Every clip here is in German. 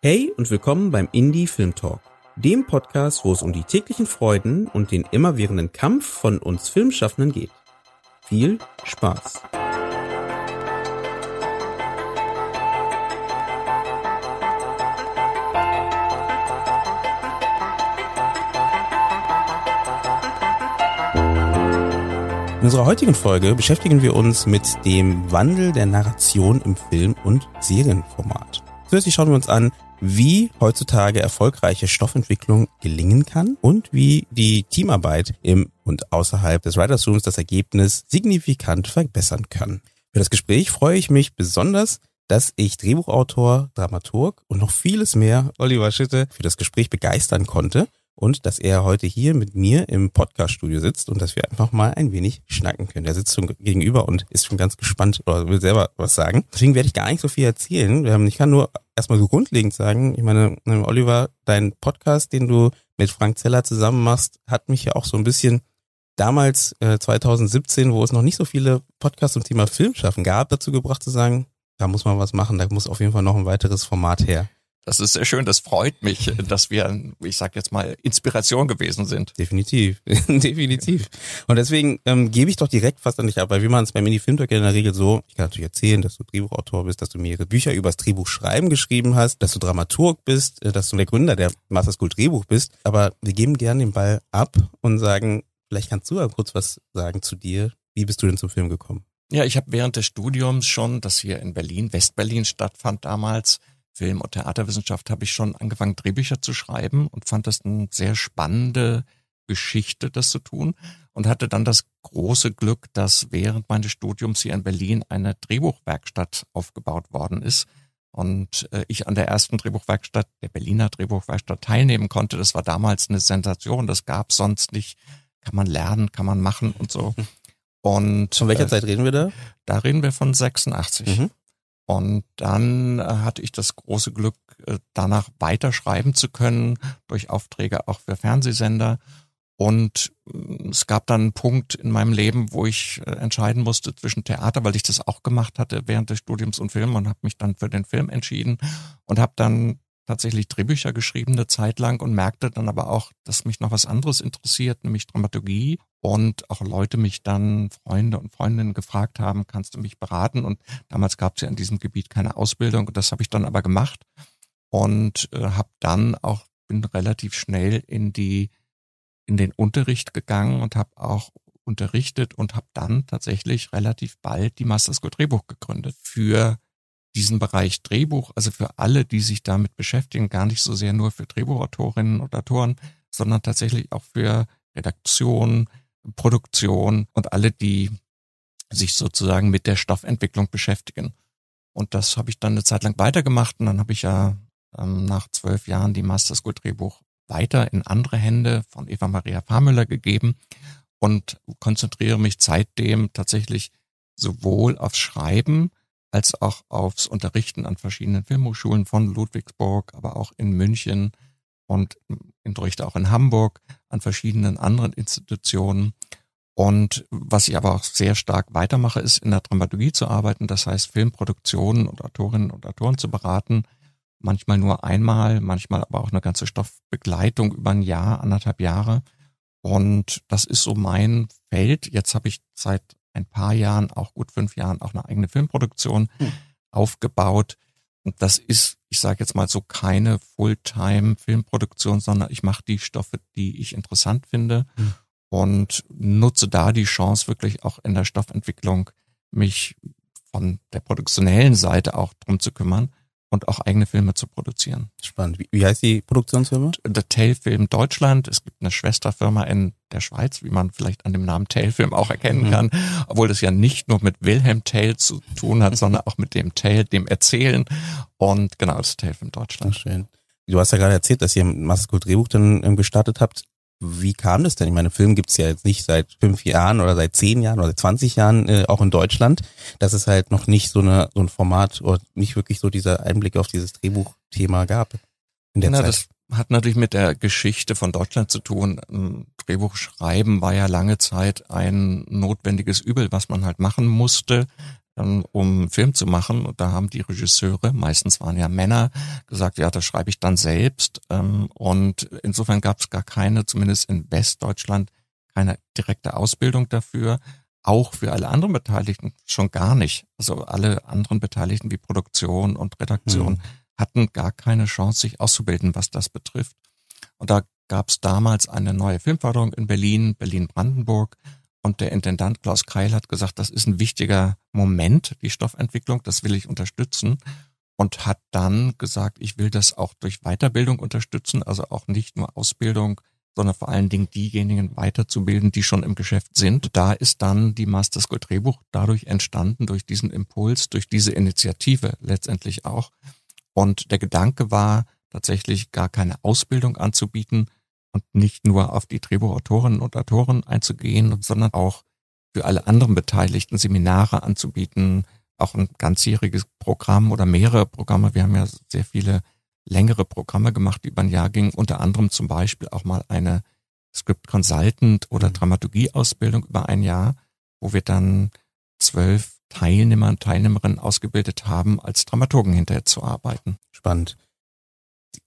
Hey und willkommen beim Indie Film Talk, dem Podcast, wo es um die täglichen Freuden und den immerwährenden Kampf von uns Filmschaffenden geht. Viel Spaß! In unserer heutigen Folge beschäftigen wir uns mit dem Wandel der Narration im Film- und Serienformat. Zusätzlich schauen wir uns an, wie heutzutage erfolgreiche Stoffentwicklung gelingen kann und wie die Teamarbeit im und außerhalb des Writers Rooms das Ergebnis signifikant verbessern kann. Für das Gespräch freue ich mich besonders, dass ich Drehbuchautor, Dramaturg und noch vieles mehr Oliver Schitte für das Gespräch begeistern konnte und dass er heute hier mit mir im Podcaststudio sitzt und dass wir einfach mal ein wenig schnacken können. Er sitzt schon gegenüber und ist schon ganz gespannt oder will selber was sagen. Deswegen werde ich gar nicht so viel erzählen. Ich kann nur erstmal so grundlegend sagen, ich meine, Oliver, dein Podcast, den du mit Frank Zeller zusammen machst, hat mich ja auch so ein bisschen damals, äh, 2017, wo es noch nicht so viele Podcasts zum Thema Filmschaffen gab, dazu gebracht zu sagen, da muss man was machen, da muss auf jeden Fall noch ein weiteres Format her. Das ist sehr schön, das freut mich, dass wir, ich sag jetzt mal, Inspiration gewesen sind. Definitiv, definitiv. Und deswegen ähm, gebe ich doch direkt fast an dich ab, weil wie man es beim Mini-Filmtalk in der Regel so, ich kann natürlich erzählen, dass du Drehbuchautor bist, dass du mehrere Bücher übers Drehbuchschreiben geschrieben hast, dass du Dramaturg bist, äh, dass du der Gründer der Master School Drehbuch bist, aber wir geben gerne den Ball ab und sagen, vielleicht kannst du ja kurz was sagen zu dir. Wie bist du denn zum Film gekommen? Ja, ich habe während des Studiums schon, das hier in Berlin, Westberlin stattfand damals, Film- und Theaterwissenschaft habe ich schon angefangen, Drehbücher zu schreiben und fand das eine sehr spannende Geschichte, das zu tun und hatte dann das große Glück, dass während meines Studiums hier in Berlin eine Drehbuchwerkstatt aufgebaut worden ist und äh, ich an der ersten Drehbuchwerkstatt, der Berliner Drehbuchwerkstatt teilnehmen konnte. Das war damals eine Sensation, das gab sonst nicht. Kann man lernen, kann man machen und so. Und von welcher äh, Zeit reden wir da? Da reden wir von 86. Mhm. Und dann äh, hatte ich das große Glück, äh, danach weiterschreiben zu können durch Aufträge auch für Fernsehsender. Und äh, es gab dann einen Punkt in meinem Leben, wo ich entscheiden musste zwischen Theater, weil ich das auch gemacht hatte während des Studiums und Film und habe mich dann für den Film entschieden und habe dann tatsächlich Drehbücher geschrieben eine Zeit lang und merkte dann aber auch, dass mich noch was anderes interessiert, nämlich Dramaturgie und auch Leute mich dann, Freunde und Freundinnen gefragt haben, kannst du mich beraten? Und damals gab es ja in diesem Gebiet keine Ausbildung und das habe ich dann aber gemacht und äh, habe dann auch, bin relativ schnell in die, in den Unterricht gegangen und habe auch unterrichtet und habe dann tatsächlich relativ bald die Master School Drehbuch gegründet für diesen Bereich Drehbuch, also für alle, die sich damit beschäftigen, gar nicht so sehr nur für Drehbuchautorinnen und Autoren, sondern tatsächlich auch für Redaktion, Produktion und alle, die sich sozusagen mit der Stoffentwicklung beschäftigen. Und das habe ich dann eine Zeit lang weitergemacht und dann habe ich ja ähm, nach zwölf Jahren die Master School Drehbuch weiter in andere Hände von Eva Maria Fahrmüller gegeben und konzentriere mich seitdem tatsächlich sowohl aufs Schreiben als auch aufs Unterrichten an verschiedenen Filmhochschulen von Ludwigsburg, aber auch in München und unterrichte auch in Hamburg an verschiedenen anderen Institutionen. Und was ich aber auch sehr stark weitermache, ist in der Dramaturgie zu arbeiten, das heißt Filmproduktionen und Autorinnen und Autoren zu beraten, manchmal nur einmal, manchmal aber auch eine ganze Stoffbegleitung über ein Jahr, anderthalb Jahre. Und das ist so mein Feld. Jetzt habe ich seit ein paar Jahren, auch gut fünf Jahren, auch eine eigene Filmproduktion hm. aufgebaut. Und das ist, ich sage jetzt mal so, keine Fulltime-Filmproduktion, sondern ich mache die Stoffe, die ich interessant finde hm. und nutze da die Chance, wirklich auch in der Stoffentwicklung mich von der produktionellen Seite auch drum zu kümmern und auch eigene Filme zu produzieren. Spannend. Wie, wie heißt die Produktionsfirma? The Tail Film Deutschland. Es gibt eine Schwesterfirma in der Schweiz, wie man vielleicht an dem Namen Tail Film auch erkennen mhm. kann, obwohl das ja nicht nur mit Wilhelm Tail zu tun hat, sondern auch mit dem Tail, dem Erzählen. Und genau, das ist Tail Film Deutschland. Schön. Du hast ja gerade erzählt, dass ihr ein Massenkult Drehbuch dann ähm, gestartet habt. Wie kam das denn? Ich meine, Film gibt's ja jetzt nicht seit fünf Jahren oder seit zehn Jahren oder seit 20 Jahren, äh, auch in Deutschland. Das ist halt noch nicht so, eine, so ein Format oder nicht wirklich so dieser Einblick auf dieses Drehbuchthema gab. In der Na, Zeit. das hat natürlich mit der Geschichte von Deutschland zu tun. Drehbuch schreiben war ja lange Zeit ein notwendiges Übel, was man halt machen musste. Ähm, um einen Film zu machen. Und da haben die Regisseure, meistens waren ja Männer, gesagt, ja, das schreibe ich dann selbst. Ähm, und insofern gab es gar keine, zumindest in Westdeutschland, keine direkte Ausbildung dafür. Auch für alle anderen Beteiligten schon gar nicht. Also alle anderen Beteiligten wie Produktion und Redaktion mhm. hatten gar keine Chance, sich auszubilden, was das betrifft. Und da gab es damals eine neue Filmförderung in Berlin, Berlin-Brandenburg. Und der Intendant Klaus Keil hat gesagt, das ist ein wichtiger Moment, die Stoffentwicklung, das will ich unterstützen. Und hat dann gesagt, ich will das auch durch Weiterbildung unterstützen, also auch nicht nur Ausbildung, sondern vor allen Dingen diejenigen weiterzubilden, die schon im Geschäft sind. Da ist dann die Master School Drehbuch dadurch entstanden, durch diesen Impuls, durch diese Initiative letztendlich auch. Und der Gedanke war, tatsächlich gar keine Ausbildung anzubieten und nicht nur auf die Drehbuchautorinnen und Autoren einzugehen, sondern auch für alle anderen Beteiligten Seminare anzubieten, auch ein ganzjähriges Programm oder mehrere Programme. Wir haben ja sehr viele längere Programme gemacht, die über ein Jahr gingen, unter anderem zum Beispiel auch mal eine Script Consultant oder mhm. Dramaturgieausbildung über ein Jahr, wo wir dann zwölf Teilnehmer und Teilnehmerinnen ausgebildet haben, als Dramaturgen hinterher zu arbeiten. Spannend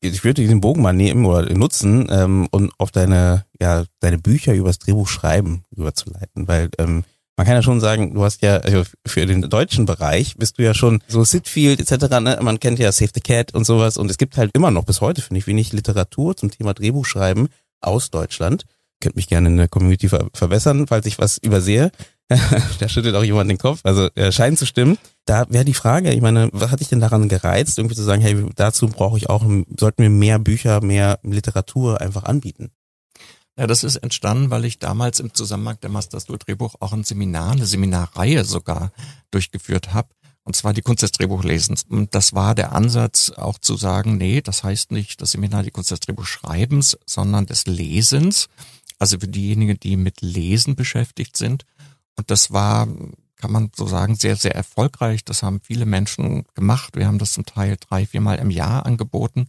ich würde diesen Bogen mal nehmen oder nutzen, ähm, um auf deine, ja, deine Bücher übers Drehbuch schreiben überzuleiten, weil ähm, man kann ja schon sagen, du hast ja, also für den deutschen Bereich bist du ja schon so Sitfield etc., ne? man kennt ja Save the Cat und sowas und es gibt halt immer noch bis heute, finde ich, wenig Literatur zum Thema Drehbuchschreiben aus Deutschland. Könnt mich gerne in der Community ver verbessern, falls ich was übersehe. da schüttelt auch jemand den Kopf, also er scheint zu stimmen da wäre die Frage, ich meine, was hat dich denn daran gereizt, irgendwie zu sagen, hey, dazu brauche ich auch, sollten wir mehr Bücher, mehr Literatur einfach anbieten? Ja, das ist entstanden, weil ich damals im Zusammenhang der Masterstuhl Drehbuch auch ein Seminar, eine Seminarreihe sogar durchgeführt habe. Und zwar die Kunst des Drehbuchlesens. Und das war der Ansatz, auch zu sagen, nee, das heißt nicht das Seminar die Kunst des Drehbuchschreibens, sondern des Lesens. Also für diejenigen, die mit Lesen beschäftigt sind. Und das war kann man so sagen, sehr, sehr erfolgreich. Das haben viele Menschen gemacht. Wir haben das zum Teil drei, viermal im Jahr angeboten.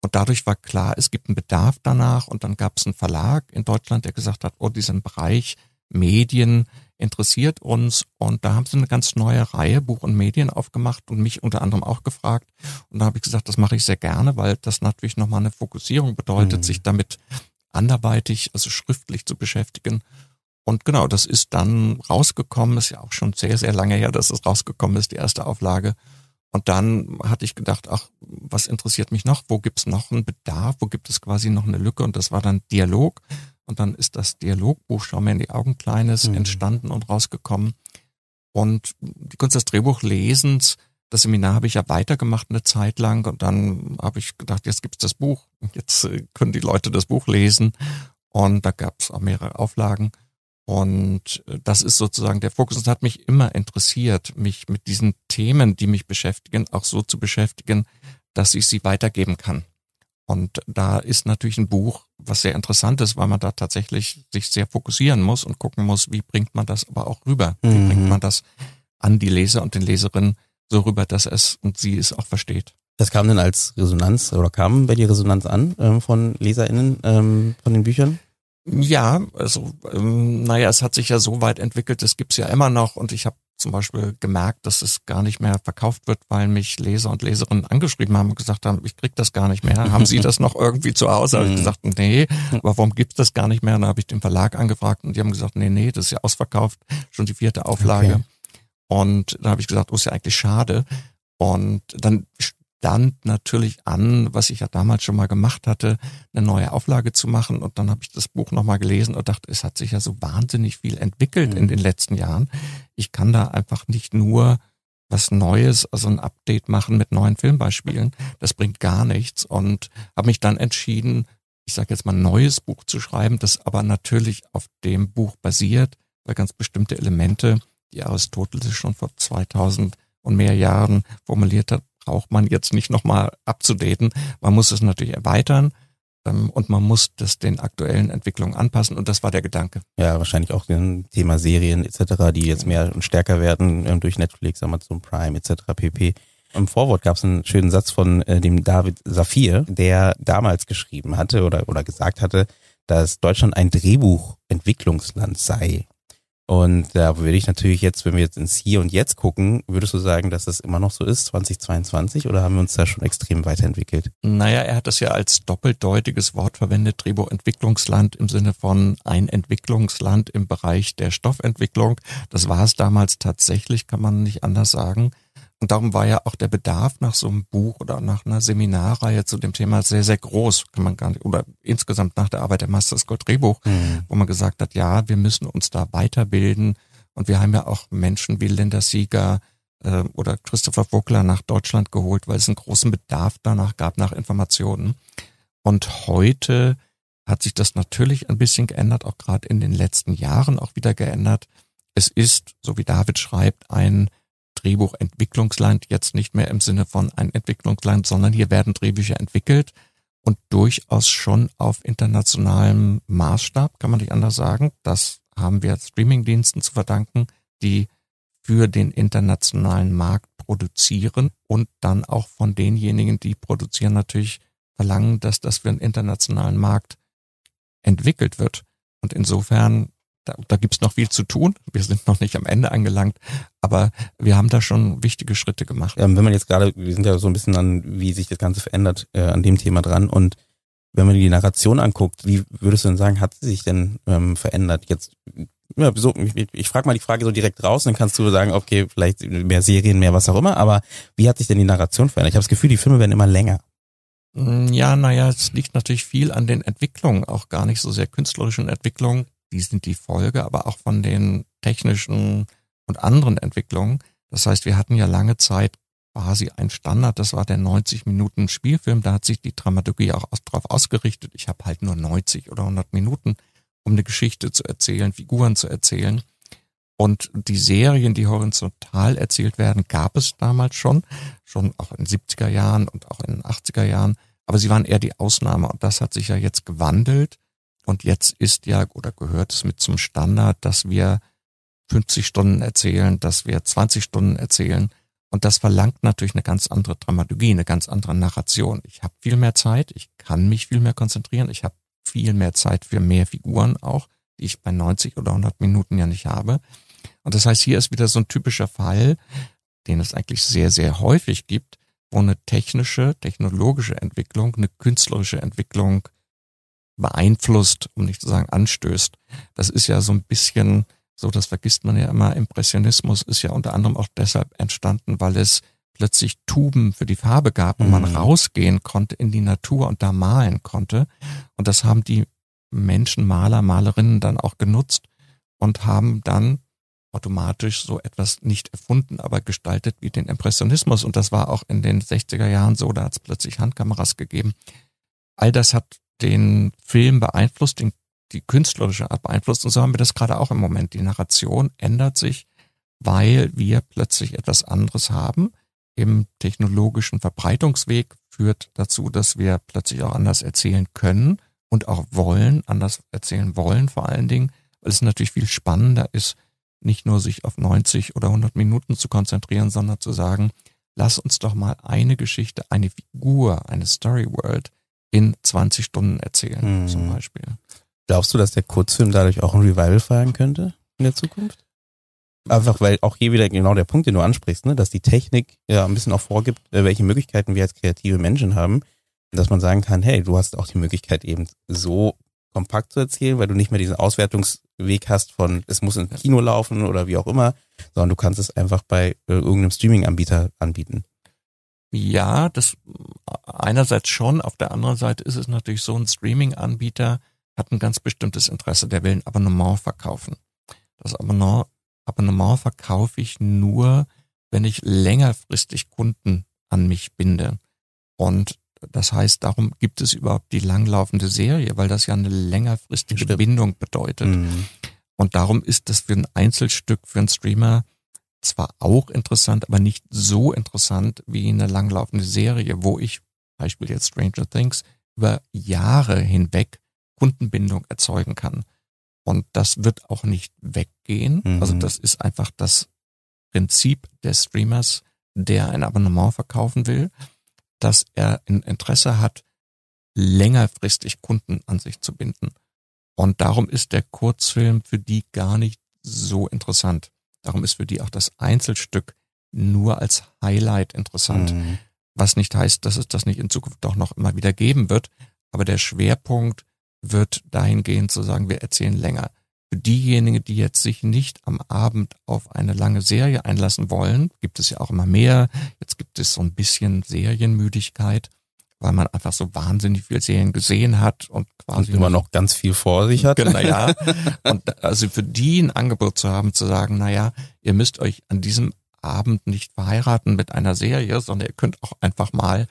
Und dadurch war klar, es gibt einen Bedarf danach. Und dann gab es einen Verlag in Deutschland, der gesagt hat, oh, diesen Bereich Medien interessiert uns. Und da haben sie eine ganz neue Reihe Buch und Medien aufgemacht und mich unter anderem auch gefragt. Und da habe ich gesagt, das mache ich sehr gerne, weil das natürlich nochmal eine Fokussierung bedeutet, mhm. sich damit anderweitig, also schriftlich zu beschäftigen. Und genau, das ist dann rausgekommen, ist ja auch schon sehr, sehr lange her, dass es rausgekommen ist, die erste Auflage. Und dann hatte ich gedacht, ach, was interessiert mich noch? Wo gibt's noch einen Bedarf? Wo gibt es quasi noch eine Lücke? Und das war dann Dialog. Und dann ist das Dialogbuch Schau mir in die Augen Kleines mhm. entstanden und rausgekommen. Und die Kunst des Drehbuchlesens, das Seminar habe ich ja weitergemacht eine Zeit lang. Und dann habe ich gedacht, jetzt gibt's das Buch. Jetzt äh, können die Leute das Buch lesen. Und da gab's auch mehrere Auflagen. Und das ist sozusagen der Fokus. Es hat mich immer interessiert, mich mit diesen Themen, die mich beschäftigen, auch so zu beschäftigen, dass ich sie weitergeben kann. Und da ist natürlich ein Buch, was sehr interessant ist, weil man da tatsächlich sich sehr fokussieren muss und gucken muss, wie bringt man das aber auch rüber? Wie mhm. bringt man das an die Leser und den Leserinnen so rüber, dass es und sie es auch versteht? Das kam denn als Resonanz oder kam bei dir Resonanz an ähm, von LeserInnen ähm, von den Büchern? Ja, also ähm, naja, es hat sich ja so weit entwickelt, es gibt's ja immer noch und ich habe zum Beispiel gemerkt, dass es gar nicht mehr verkauft wird, weil mich Leser und Leserinnen angeschrieben haben und gesagt haben, ich krieg das gar nicht mehr. haben Sie das noch irgendwie zu Hause? habe ich mhm. gesagt, nee, aber warum gibt's das gar nicht mehr? Und dann habe ich den Verlag angefragt und die haben gesagt, nee, nee, das ist ja ausverkauft, schon die vierte Auflage. Okay. Und dann habe ich gesagt, oh, ist ja eigentlich schade. Und dann stand natürlich an, was ich ja damals schon mal gemacht hatte, eine neue Auflage zu machen. Und dann habe ich das Buch nochmal gelesen und dachte, es hat sich ja so wahnsinnig viel entwickelt mhm. in den letzten Jahren. Ich kann da einfach nicht nur was Neues, also ein Update machen mit neuen Filmbeispielen. Das bringt gar nichts. Und habe mich dann entschieden, ich sage jetzt mal ein neues Buch zu schreiben, das aber natürlich auf dem Buch basiert, weil ganz bestimmte Elemente, die Aristoteles schon vor 2000 und mehr Jahren formuliert hat, braucht man jetzt nicht nochmal abzudaten. Man muss es natürlich erweitern ähm, und man muss das den aktuellen Entwicklungen anpassen und das war der Gedanke. Ja, wahrscheinlich auch ein Thema Serien etc., die jetzt mehr und stärker werden ähm, durch Netflix, Amazon Prime etc. pp. Im Vorwort gab es einen schönen Satz von äh, dem David Safir, der damals geschrieben hatte oder, oder gesagt hatte, dass Deutschland ein Drehbuchentwicklungsland sei. Und da würde ich natürlich jetzt, wenn wir jetzt ins Hier und Jetzt gucken, würdest du sagen, dass das immer noch so ist, 2022, oder haben wir uns da schon extrem weiterentwickelt? Naja, er hat das ja als doppeldeutiges Wort verwendet, Drehbuchentwicklungsland im Sinne von ein Entwicklungsland im Bereich der Stoffentwicklung. Das war es damals tatsächlich, kann man nicht anders sagen. Und darum war ja auch der Bedarf nach so einem Buch oder nach einer Seminarreihe zu dem Thema sehr, sehr groß, kann man gar nicht, oder insgesamt nach der Arbeit der Master School Drehbuch, mhm. wo man gesagt hat, ja, wir müssen uns da weiterbilden. Und wir haben ja auch Menschen wie Linda Sieger äh, oder Christopher Vogler nach Deutschland geholt, weil es einen großen Bedarf danach gab, nach Informationen. Und heute hat sich das natürlich ein bisschen geändert, auch gerade in den letzten Jahren auch wieder geändert. Es ist, so wie David schreibt, ein Drehbuchentwicklungsland jetzt nicht mehr im Sinne von ein Entwicklungsland, sondern hier werden Drehbücher entwickelt und durchaus schon auf internationalem Maßstab, kann man nicht anders sagen. Das haben wir Streamingdiensten zu verdanken, die für den internationalen Markt produzieren und dann auch von denjenigen, die produzieren, natürlich verlangen, dass das für den internationalen Markt entwickelt wird. Und insofern da, da gibt es noch viel zu tun. Wir sind noch nicht am Ende angelangt, aber wir haben da schon wichtige Schritte gemacht. Ähm, wenn man jetzt gerade, wir sind ja so ein bisschen an, wie sich das Ganze verändert, äh, an dem Thema dran. Und wenn man die Narration anguckt, wie würdest du denn sagen, hat sie sich denn ähm, verändert? Jetzt, ja, so, ich, ich frage mal die Frage so direkt raus, dann kannst du sagen, okay, vielleicht mehr Serien, mehr was auch immer, aber wie hat sich denn die Narration verändert? Ich habe das Gefühl, die Filme werden immer länger. Mm, ja, naja, es liegt natürlich viel an den Entwicklungen, auch gar nicht so sehr künstlerischen Entwicklungen die sind die Folge, aber auch von den technischen und anderen Entwicklungen. Das heißt, wir hatten ja lange Zeit quasi ein Standard, das war der 90 Minuten Spielfilm, da hat sich die Dramaturgie auch darauf ausgerichtet. Ich habe halt nur 90 oder 100 Minuten, um eine Geschichte zu erzählen, Figuren zu erzählen. Und die Serien, die horizontal erzählt werden, gab es damals schon, schon auch in den 70er Jahren und auch in den 80er Jahren. Aber sie waren eher die Ausnahme und das hat sich ja jetzt gewandelt. Und jetzt ist ja oder gehört es mit zum Standard, dass wir 50 Stunden erzählen, dass wir 20 Stunden erzählen. Und das verlangt natürlich eine ganz andere Dramaturgie, eine ganz andere Narration. Ich habe viel mehr Zeit, ich kann mich viel mehr konzentrieren, ich habe viel mehr Zeit für mehr Figuren auch, die ich bei 90 oder 100 Minuten ja nicht habe. Und das heißt, hier ist wieder so ein typischer Fall, den es eigentlich sehr, sehr häufig gibt, wo eine technische, technologische Entwicklung, eine künstlerische Entwicklung beeinflusst, um nicht zu sagen anstößt. Das ist ja so ein bisschen, so das vergisst man ja immer, Impressionismus ist ja unter anderem auch deshalb entstanden, weil es plötzlich Tuben für die Farbe gab und man mhm. rausgehen konnte in die Natur und da malen konnte. Und das haben die Menschen, Maler, Malerinnen dann auch genutzt und haben dann automatisch so etwas nicht erfunden, aber gestaltet wie den Impressionismus. Und das war auch in den 60er Jahren so, da hat es plötzlich Handkameras gegeben. All das hat den Film beeinflusst, den, die künstlerische Art beeinflusst. Und so haben wir das gerade auch im Moment. Die Narration ändert sich, weil wir plötzlich etwas anderes haben. Im technologischen Verbreitungsweg führt dazu, dass wir plötzlich auch anders erzählen können und auch wollen, anders erzählen wollen vor allen Dingen, weil es natürlich viel spannender ist, nicht nur sich auf 90 oder 100 Minuten zu konzentrieren, sondern zu sagen, lass uns doch mal eine Geschichte, eine Figur, eine Story World in 20 Stunden erzählen, mhm. zum Beispiel. Glaubst du, dass der Kurzfilm dadurch auch ein Revival feiern könnte in der Zukunft? Einfach weil auch hier wieder genau der Punkt, den du ansprichst, ne, dass die Technik ja ein bisschen auch vorgibt, äh, welche Möglichkeiten wir als kreative Menschen haben. dass man sagen kann, hey, du hast auch die Möglichkeit eben so kompakt zu erzählen, weil du nicht mehr diesen Auswertungsweg hast von, es muss im Kino laufen oder wie auch immer, sondern du kannst es einfach bei äh, irgendeinem Streaming-Anbieter anbieten. Ja, das einerseits schon, auf der anderen Seite ist es natürlich so, ein Streaming-Anbieter hat ein ganz bestimmtes Interesse, der will ein Abonnement verkaufen. Das Abonnement, Abonnement verkaufe ich nur, wenn ich längerfristig Kunden an mich binde. Und das heißt, darum gibt es überhaupt die langlaufende Serie, weil das ja eine längerfristige Stimmt. Bindung bedeutet. Mhm. Und darum ist das für ein Einzelstück, für einen Streamer zwar auch interessant, aber nicht so interessant wie eine langlaufende Serie, wo ich, Beispiel jetzt Stranger Things, über Jahre hinweg Kundenbindung erzeugen kann. Und das wird auch nicht weggehen. Mhm. Also das ist einfach das Prinzip des Streamers, der ein Abonnement verkaufen will, dass er ein Interesse hat, längerfristig Kunden an sich zu binden. Und darum ist der Kurzfilm für die gar nicht so interessant. Darum ist für die auch das Einzelstück nur als Highlight interessant. Mhm. Was nicht heißt, dass es das nicht in Zukunft doch noch immer wieder geben wird. Aber der Schwerpunkt wird dahingehend zu sagen, wir erzählen länger. Für diejenigen, die jetzt sich nicht am Abend auf eine lange Serie einlassen wollen, gibt es ja auch immer mehr. Jetzt gibt es so ein bisschen Serienmüdigkeit, weil man einfach so wahnsinnig viel Serien gesehen hat und quasi und immer noch ganz viel vor sich hat. Genau, ja. Und also für die ein Angebot zu haben, zu sagen, na ja, ihr müsst euch an diesem Abend nicht verheiraten mit einer Serie, sondern ihr könnt auch einfach mal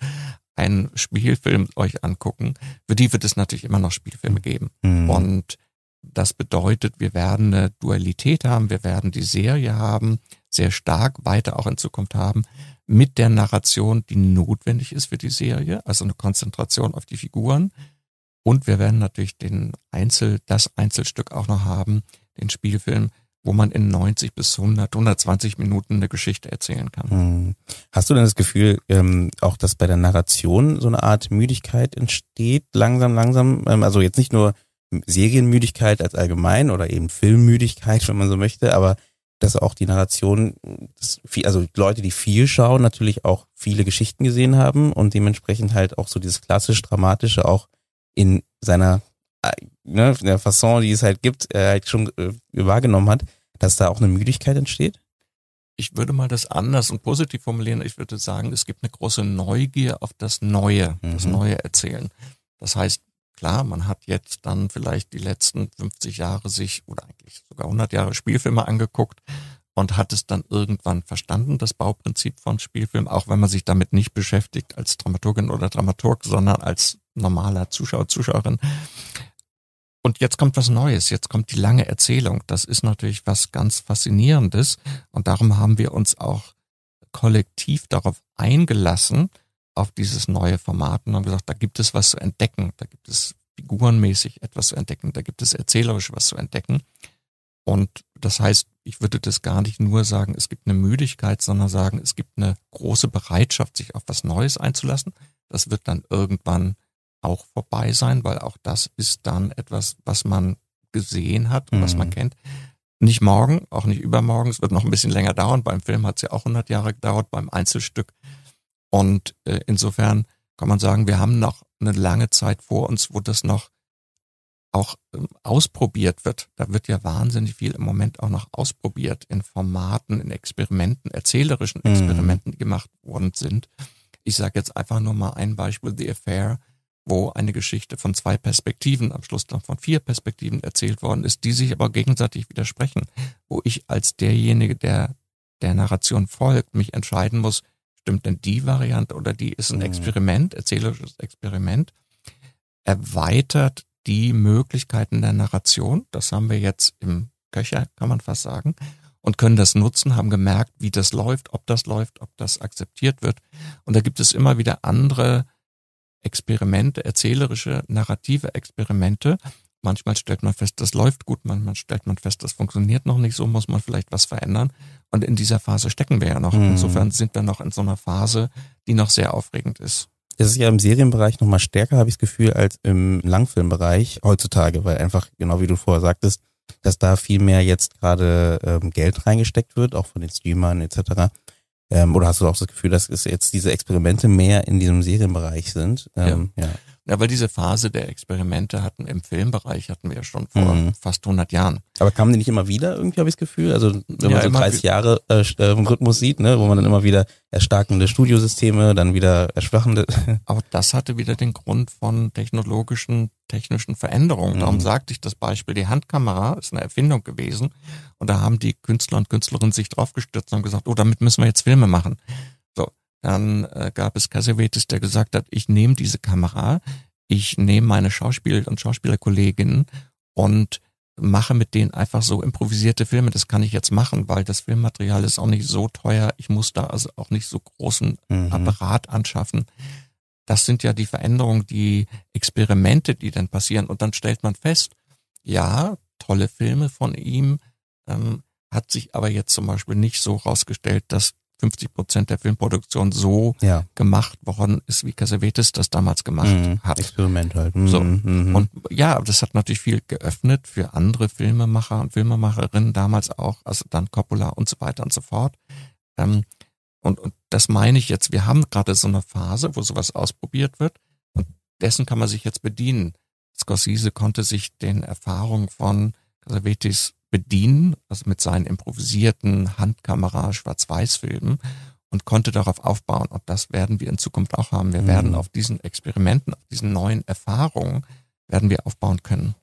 einen Spielfilm euch angucken. Für die wird es natürlich immer noch Spielfilme geben. Mhm. Und das bedeutet, wir werden eine Dualität haben, wir werden die Serie haben, sehr stark weiter auch in Zukunft haben, mit der Narration, die notwendig ist für die Serie, also eine Konzentration auf die Figuren. Und wir werden natürlich den Einzel, das Einzelstück auch noch haben, den Spielfilm, wo man in 90 bis 100, 120 Minuten eine Geschichte erzählen kann. Hm. Hast du denn das Gefühl, ähm, auch dass bei der Narration so eine Art Müdigkeit entsteht, langsam, langsam? Ähm, also jetzt nicht nur Serienmüdigkeit als allgemein oder eben Filmmüdigkeit, wenn man so möchte, aber dass auch die Narration, also Leute, die viel schauen, natürlich auch viele Geschichten gesehen haben und dementsprechend halt auch so dieses klassisch dramatische auch in seiner ne, der Fasson, die es halt gibt, äh, halt schon äh, wahrgenommen hat, dass da auch eine Müdigkeit entsteht? Ich würde mal das anders und positiv formulieren. Ich würde sagen, es gibt eine große Neugier auf das Neue, mhm. das Neue erzählen. Das heißt, klar, man hat jetzt dann vielleicht die letzten 50 Jahre sich oder eigentlich sogar 100 Jahre Spielfilme angeguckt und hat es dann irgendwann verstanden, das Bauprinzip von Spielfilm, auch wenn man sich damit nicht beschäftigt als Dramaturgin oder Dramaturg, sondern als normaler Zuschauer, Zuschauerin. Und jetzt kommt was Neues, jetzt kommt die lange Erzählung. Das ist natürlich was ganz Faszinierendes. Und darum haben wir uns auch kollektiv darauf eingelassen, auf dieses neue Format und haben gesagt, da gibt es was zu entdecken, da gibt es figurenmäßig etwas zu entdecken, da gibt es erzählerisch was zu entdecken. Und das heißt, ich würde das gar nicht nur sagen, es gibt eine Müdigkeit, sondern sagen, es gibt eine große Bereitschaft, sich auf was Neues einzulassen. Das wird dann irgendwann auch vorbei sein, weil auch das ist dann etwas, was man gesehen hat und mhm. was man mhm. kennt. Nicht morgen, auch nicht übermorgen, es wird noch ein bisschen länger dauern. Beim Film hat es ja auch 100 Jahre gedauert, beim Einzelstück. Und äh, insofern kann man sagen, wir haben noch eine lange Zeit vor uns, wo das noch auch ähm, ausprobiert wird. Da wird ja wahnsinnig viel im Moment auch noch ausprobiert in Formaten, in Experimenten, erzählerischen mhm. Experimenten, die gemacht worden sind. Ich sage jetzt einfach nur mal ein Beispiel, The Affair wo eine Geschichte von zwei Perspektiven, am Schluss dann von vier Perspektiven erzählt worden ist, die sich aber gegenseitig widersprechen, wo ich als derjenige, der der Narration folgt, mich entscheiden muss, stimmt denn die Variante oder die ist ein mhm. Experiment, erzählerisches Experiment, erweitert die Möglichkeiten der Narration, das haben wir jetzt im Köcher, kann man fast sagen, und können das nutzen, haben gemerkt, wie das läuft, ob das läuft, ob das akzeptiert wird. Und da gibt es immer wieder andere Experimente, erzählerische, narrative Experimente. Manchmal stellt man fest, das läuft gut, manchmal stellt man fest, das funktioniert noch nicht, so muss man vielleicht was verändern. Und in dieser Phase stecken wir ja noch. Mhm. Insofern sind wir noch in so einer Phase, die noch sehr aufregend ist. Es ist ja im Serienbereich noch mal stärker, habe ich das Gefühl, als im Langfilmbereich heutzutage, weil einfach, genau wie du vorher sagtest, dass da viel mehr jetzt gerade ähm, Geld reingesteckt wird, auch von den Streamern etc. Ähm, oder hast du auch das Gefühl, dass es jetzt diese Experimente mehr in diesem Serienbereich sind? Ähm, ja. ja. Ja, weil diese Phase der Experimente hatten im Filmbereich hatten wir ja schon vor mhm. fast 100 Jahren. Aber kamen die nicht immer wieder irgendwie, habe ich das Gefühl? Also wenn man ja, so 30 Jahre äh, äh, Rhythmus sieht, ne, wo man dann immer wieder erstarkende Studiosysteme, dann wieder erschwachende. Aber das hatte wieder den Grund von technologischen, technischen Veränderungen. Mhm. Darum sagte ich das Beispiel, die Handkamera ist eine Erfindung gewesen und da haben die Künstler und Künstlerinnen sich draufgestürzt und gesagt, oh, damit müssen wir jetzt Filme machen. Dann äh, gab es Cassavetes, der gesagt hat, ich nehme diese Kamera, ich nehme meine Schauspiel- und Schauspielerkolleginnen und mache mit denen einfach so improvisierte Filme. Das kann ich jetzt machen, weil das Filmmaterial ist auch nicht so teuer. Ich muss da also auch nicht so großen mhm. Apparat anschaffen. Das sind ja die Veränderungen, die Experimente, die dann passieren. Und dann stellt man fest, ja, tolle Filme von ihm, ähm, hat sich aber jetzt zum Beispiel nicht so rausgestellt, dass 50 Prozent der Filmproduktion so ja. gemacht worden ist, wie Cassavetes das damals gemacht Mhm. hat. Experiment halt. Mhm. So. Mhm. Und ja, das hat natürlich viel geöffnet für andere Filmemacher und Filmemacherinnen damals auch, also dann Coppola und so weiter und so fort. Ähm, und, und das meine ich jetzt, wir haben gerade so eine Phase, wo sowas ausprobiert wird und dessen kann man sich jetzt bedienen. Scorsese konnte sich den Erfahrungen von Cassavetes bedienen, also mit seinen improvisierten Handkamera Schwarz-Weiß-Filmen und konnte darauf aufbauen. Und das werden wir in Zukunft auch haben. Wir Mhm. werden auf diesen Experimenten, auf diesen neuen Erfahrungen, werden wir aufbauen können.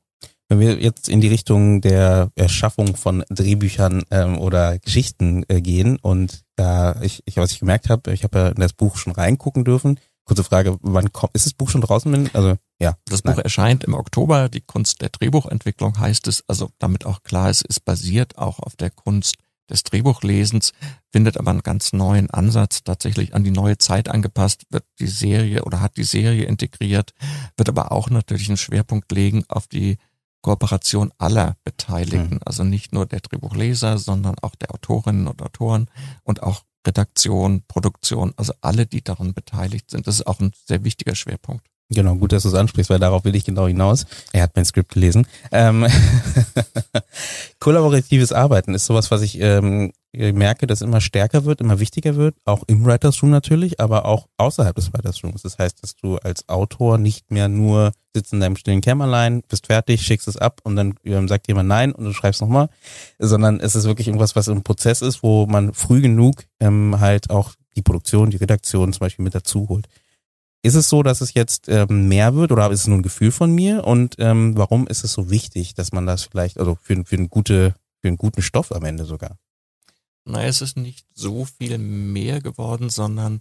Wenn wir jetzt in die Richtung der Erschaffung von Drehbüchern ähm, oder Geschichten äh, gehen und da ich, ich was ich gemerkt habe, ich habe ja in das Buch schon reingucken dürfen. Kurze Frage, wann kommt ist das Buch schon draußen? Also ja, Das Buch Nein. erscheint im Oktober. Die Kunst der Drehbuchentwicklung heißt es, also damit auch klar ist, ist basiert auch auf der Kunst des Drehbuchlesens, findet aber einen ganz neuen Ansatz tatsächlich an die neue Zeit angepasst, wird die Serie oder hat die Serie integriert, wird aber auch natürlich einen Schwerpunkt legen auf die Kooperation aller Beteiligten, also nicht nur der Drehbuchleser, sondern auch der Autorinnen und Autoren und auch Redaktion, Produktion, also alle, die daran beteiligt sind. Das ist auch ein sehr wichtiger Schwerpunkt. Genau, gut, dass du es ansprichst, weil darauf will ich genau hinaus. Er hat mein Skript gelesen. Ähm, kollaboratives Arbeiten ist sowas, was ich ähm, merke, das immer stärker wird, immer wichtiger wird, auch im Writers Room natürlich, aber auch außerhalb des Writers Rooms. Das heißt, dass du als Autor nicht mehr nur sitzt in deinem stillen Kämmerlein, bist fertig, schickst es ab und dann ähm, sagt jemand nein und du schreibst nochmal, sondern es ist wirklich irgendwas, was im Prozess ist, wo man früh genug ähm, halt auch die Produktion, die Redaktion zum Beispiel mit dazu holt. Ist es so, dass es jetzt ähm, mehr wird oder ist es nur ein Gefühl von mir? Und ähm, warum ist es so wichtig, dass man das vielleicht, also für, für, einen gute, für einen guten Stoff am Ende sogar? Naja, es ist nicht so viel mehr geworden, sondern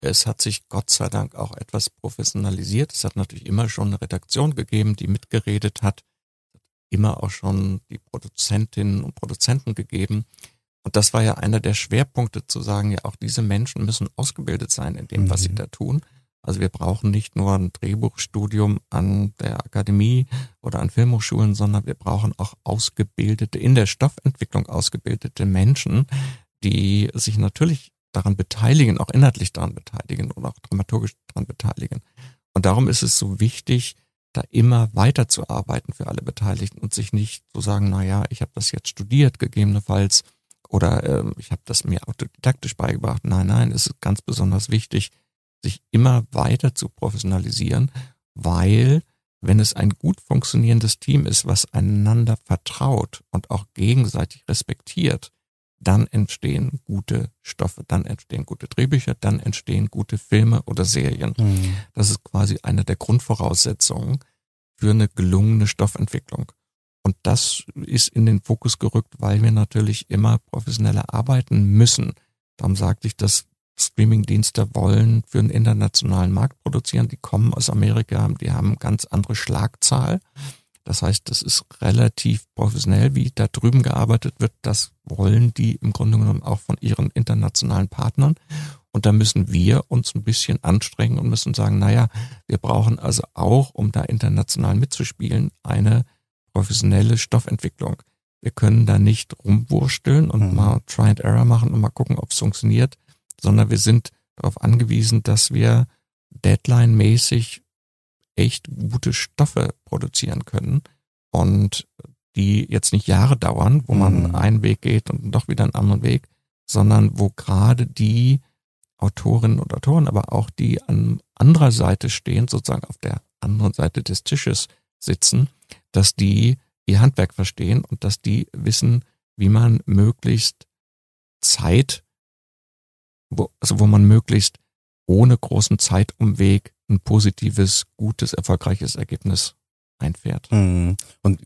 es hat sich Gott sei Dank auch etwas professionalisiert. Es hat natürlich immer schon eine Redaktion gegeben, die mitgeredet hat. Immer auch schon die Produzentinnen und Produzenten gegeben. Und das war ja einer der Schwerpunkte zu sagen, ja, auch diese Menschen müssen ausgebildet sein in dem, was sie Mhm. da tun. Also wir brauchen nicht nur ein Drehbuchstudium an der Akademie oder an Filmhochschulen, sondern wir brauchen auch ausgebildete, in der Stoffentwicklung ausgebildete Menschen, die sich natürlich daran beteiligen, auch inhaltlich daran beteiligen und auch dramaturgisch daran beteiligen. Und darum ist es so wichtig, da immer weiterzuarbeiten für alle Beteiligten und sich nicht zu sagen, na ja, ich habe das jetzt studiert gegebenenfalls oder ähm, ich habe das mir autodidaktisch beigebracht. Nein, nein, es ist ganz besonders wichtig, sich immer weiter zu professionalisieren, weil wenn es ein gut funktionierendes Team ist, was einander vertraut und auch gegenseitig respektiert, dann entstehen gute Stoffe, dann entstehen gute Drehbücher, dann entstehen gute Filme oder Serien. Hm. Das ist quasi eine der Grundvoraussetzungen für eine gelungene Stoffentwicklung. Und das ist in den Fokus gerückt, weil wir natürlich immer professioneller arbeiten müssen. Darum sagte ich, dass Streamingdienste wollen für einen internationalen Markt produzieren. Die kommen aus Amerika, die haben ganz andere Schlagzahl. Das heißt, das ist relativ professionell, wie da drüben gearbeitet wird. Das wollen die im Grunde genommen auch von ihren internationalen Partnern. Und da müssen wir uns ein bisschen anstrengen und müssen sagen, naja, wir brauchen also auch, um da international mitzuspielen, eine professionelle Stoffentwicklung. Wir können da nicht rumwursteln und Mhm. mal Try and Error machen und mal gucken, ob es funktioniert, sondern wir sind darauf angewiesen, dass wir deadline-mäßig echt gute Stoffe produzieren können und die jetzt nicht Jahre dauern, wo man Mhm. einen Weg geht und doch wieder einen anderen Weg, sondern wo gerade die Autorinnen und Autoren, aber auch die an anderer Seite stehen, sozusagen auf der anderen Seite des Tisches sitzen, dass die ihr Handwerk verstehen und dass die wissen, wie man möglichst Zeit, wo, also wo man möglichst ohne großen Zeitumweg ein positives, gutes, erfolgreiches Ergebnis einfährt. Hm. Und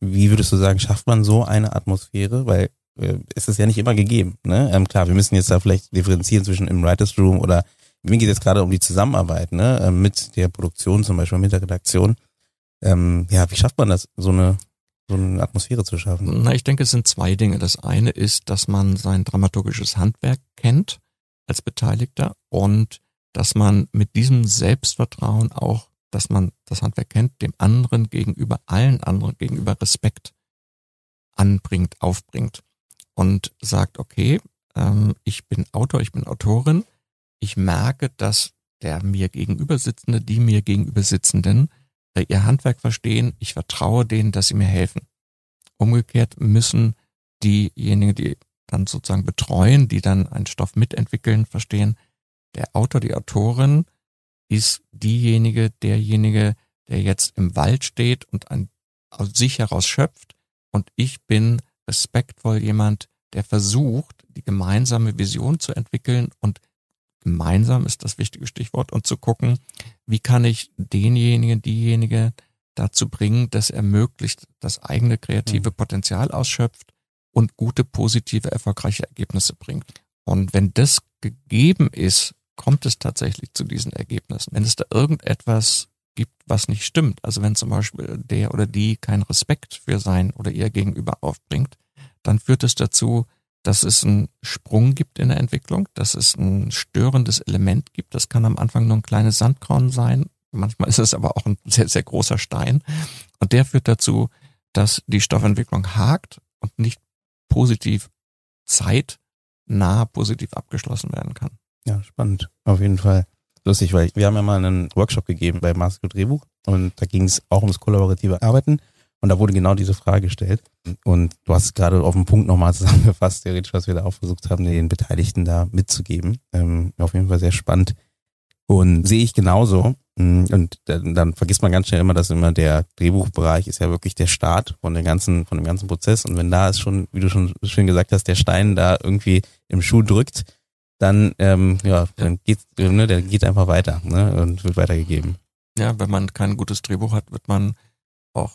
wie würdest du sagen, schafft man so eine Atmosphäre? Weil äh, es ist ja nicht immer gegeben. Ne? Ähm, klar, wir müssen jetzt da vielleicht differenzieren zwischen im Writers Room oder mir geht es gerade um die Zusammenarbeit ne? ähm, mit der Produktion, zum Beispiel mit der Redaktion. Ähm, ja, wie schafft man das, so eine, so eine Atmosphäre zu schaffen? Na, ich denke, es sind zwei Dinge. Das eine ist, dass man sein dramaturgisches Handwerk kennt als Beteiligter und dass man mit diesem Selbstvertrauen auch, dass man das Handwerk kennt, dem anderen gegenüber, allen anderen gegenüber Respekt anbringt, aufbringt und sagt, okay, ähm, ich bin Autor, ich bin Autorin. Ich merke, dass der mir gegenüber sitzende, die mir gegenüber sitzenden ihr Handwerk verstehen. Ich vertraue denen, dass sie mir helfen. Umgekehrt müssen diejenigen, die dann sozusagen betreuen, die dann einen Stoff mitentwickeln, verstehen, der Autor, die Autorin ist diejenige, derjenige, der jetzt im Wald steht und an, aus sich heraus schöpft und ich bin respektvoll jemand, der versucht, die gemeinsame Vision zu entwickeln und gemeinsam ist das wichtige Stichwort und zu gucken, wie kann ich denjenigen, diejenige dazu bringen, dass er möglichst das eigene kreative mhm. Potenzial ausschöpft und gute, positive, erfolgreiche Ergebnisse bringt. Und wenn das gegeben ist, kommt es tatsächlich zu diesen Ergebnissen. Wenn es da irgendetwas gibt, was nicht stimmt, also wenn zum Beispiel der oder die keinen Respekt für sein oder ihr Gegenüber aufbringt, dann führt es dazu, dass es einen Sprung gibt in der Entwicklung, dass es ein störendes Element gibt. Das kann am Anfang nur ein kleines Sandkorn sein. Manchmal ist es aber auch ein sehr, sehr großer Stein. Und der führt dazu, dass die Stoffentwicklung hakt und nicht positiv zeitnah positiv abgeschlossen werden kann. Ja, spannend. Auf jeden Fall. Lustig, weil wir haben ja mal einen Workshop gegeben bei Master Drehbuch und da ging es auch ums kollaborative Arbeiten. Und da wurde genau diese Frage gestellt. Und du hast gerade auf den Punkt nochmal zusammengefasst, theoretisch, was wir da auch versucht haben, den Beteiligten da mitzugeben. Ähm, auf jeden Fall sehr spannend. Und sehe ich genauso. Mm, und dann, dann vergisst man ganz schnell immer, dass immer der Drehbuchbereich ist ja wirklich der Start von der ganzen, von dem ganzen Prozess. Und wenn da ist schon, wie du schon schön gesagt hast, der Stein da irgendwie im Schuh drückt, dann, ähm, ja, dann geht, ne, der geht einfach weiter, ne, und wird weitergegeben. Ja, wenn man kein gutes Drehbuch hat, wird man auch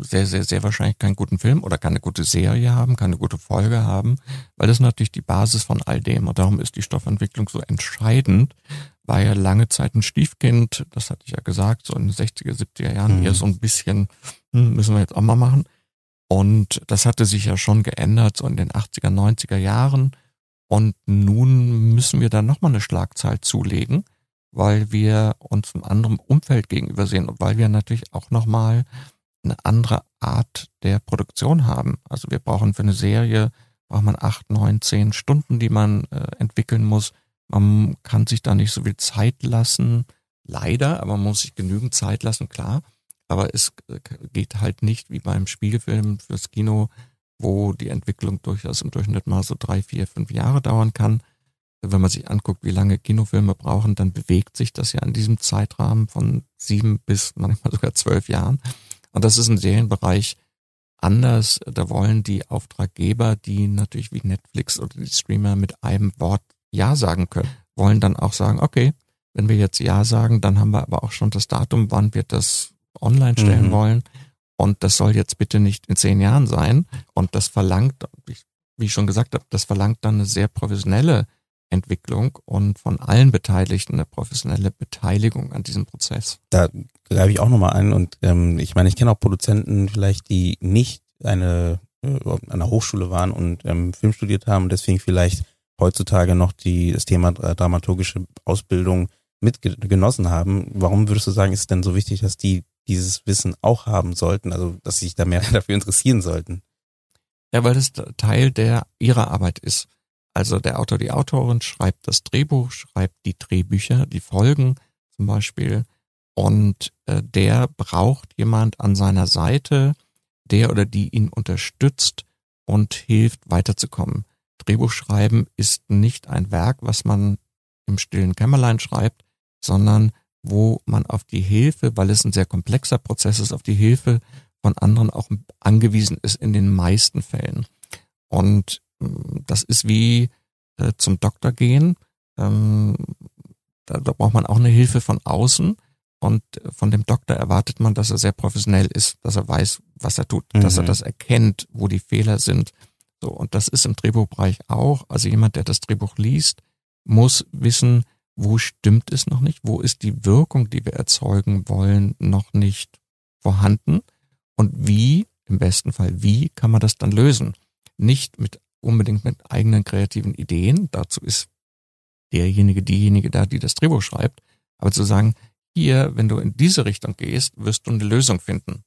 sehr, sehr, sehr wahrscheinlich keinen guten Film oder keine gute Serie haben, keine gute Folge haben, weil das ist natürlich die Basis von all dem. Und darum ist die Stoffentwicklung so entscheidend. War ja lange Zeit ein Stiefkind, das hatte ich ja gesagt, so in den 60er, 70er Jahren mhm. eher so ein bisschen, hm, müssen wir jetzt auch mal machen. Und das hatte sich ja schon geändert, so in den 80er, 90er Jahren. Und nun müssen wir da nochmal eine Schlagzahl zulegen, weil wir uns einem anderen Umfeld gegenüber sehen und weil wir natürlich auch nochmal eine andere Art der Produktion haben. Also wir brauchen für eine Serie, braucht man acht, neun, zehn Stunden, die man äh, entwickeln muss. Man kann sich da nicht so viel Zeit lassen, leider, aber man muss sich genügend Zeit lassen, klar. Aber es äh, geht halt nicht wie beim Spielfilm fürs Kino, wo die Entwicklung durchaus im Durchschnitt mal so drei, vier, fünf Jahre dauern kann. Wenn man sich anguckt, wie lange Kinofilme brauchen, dann bewegt sich das ja in diesem Zeitrahmen von sieben bis manchmal sogar zwölf Jahren. Und das ist im Serienbereich anders. Da wollen die Auftraggeber, die natürlich wie Netflix oder die Streamer mit einem Wort Ja sagen können, wollen dann auch sagen, okay, wenn wir jetzt Ja sagen, dann haben wir aber auch schon das Datum, wann wir das online stellen mhm. wollen. Und das soll jetzt bitte nicht in zehn Jahren sein. Und das verlangt, wie ich schon gesagt habe, das verlangt dann eine sehr professionelle Entwicklung und von allen Beteiligten eine professionelle Beteiligung an diesem Prozess. Da greife ich auch nochmal ein und ähm, ich meine, ich kenne auch Produzenten vielleicht, die nicht eine äh, an einer Hochschule waren und ähm, Film studiert haben und deswegen vielleicht heutzutage noch die das Thema dramaturgische Ausbildung mitgenossen haben. Warum würdest du sagen, ist es denn so wichtig, dass die dieses Wissen auch haben sollten, also dass sie sich da mehr dafür interessieren sollten? Ja, weil es Teil der ihrer Arbeit ist. Also der Autor, die Autorin schreibt das Drehbuch, schreibt die Drehbücher, die Folgen zum Beispiel. Und äh, der braucht jemand an seiner Seite, der oder die ihn unterstützt und hilft weiterzukommen. Drehbuchschreiben ist nicht ein Werk, was man im stillen Kämmerlein schreibt, sondern wo man auf die Hilfe, weil es ein sehr komplexer Prozess ist, auf die Hilfe von anderen auch angewiesen ist in den meisten Fällen. Und das ist wie äh, zum Doktor gehen. Ähm, da, da braucht man auch eine Hilfe von außen. Und von dem Doktor erwartet man, dass er sehr professionell ist, dass er weiß, was er tut, mhm. dass er mhm. das erkennt, wo die Fehler sind. So, und das ist im Drehbuchbereich auch. Also jemand, der das Drehbuch liest, muss wissen, wo stimmt es noch nicht, wo ist die Wirkung, die wir erzeugen wollen, noch nicht vorhanden und wie, im besten Fall, wie kann man das dann lösen? Nicht mit unbedingt mit eigenen kreativen Ideen. Dazu ist derjenige, diejenige da, die das Drehbuch schreibt. Aber zu sagen, hier, wenn du in diese Richtung gehst, wirst du eine Lösung finden.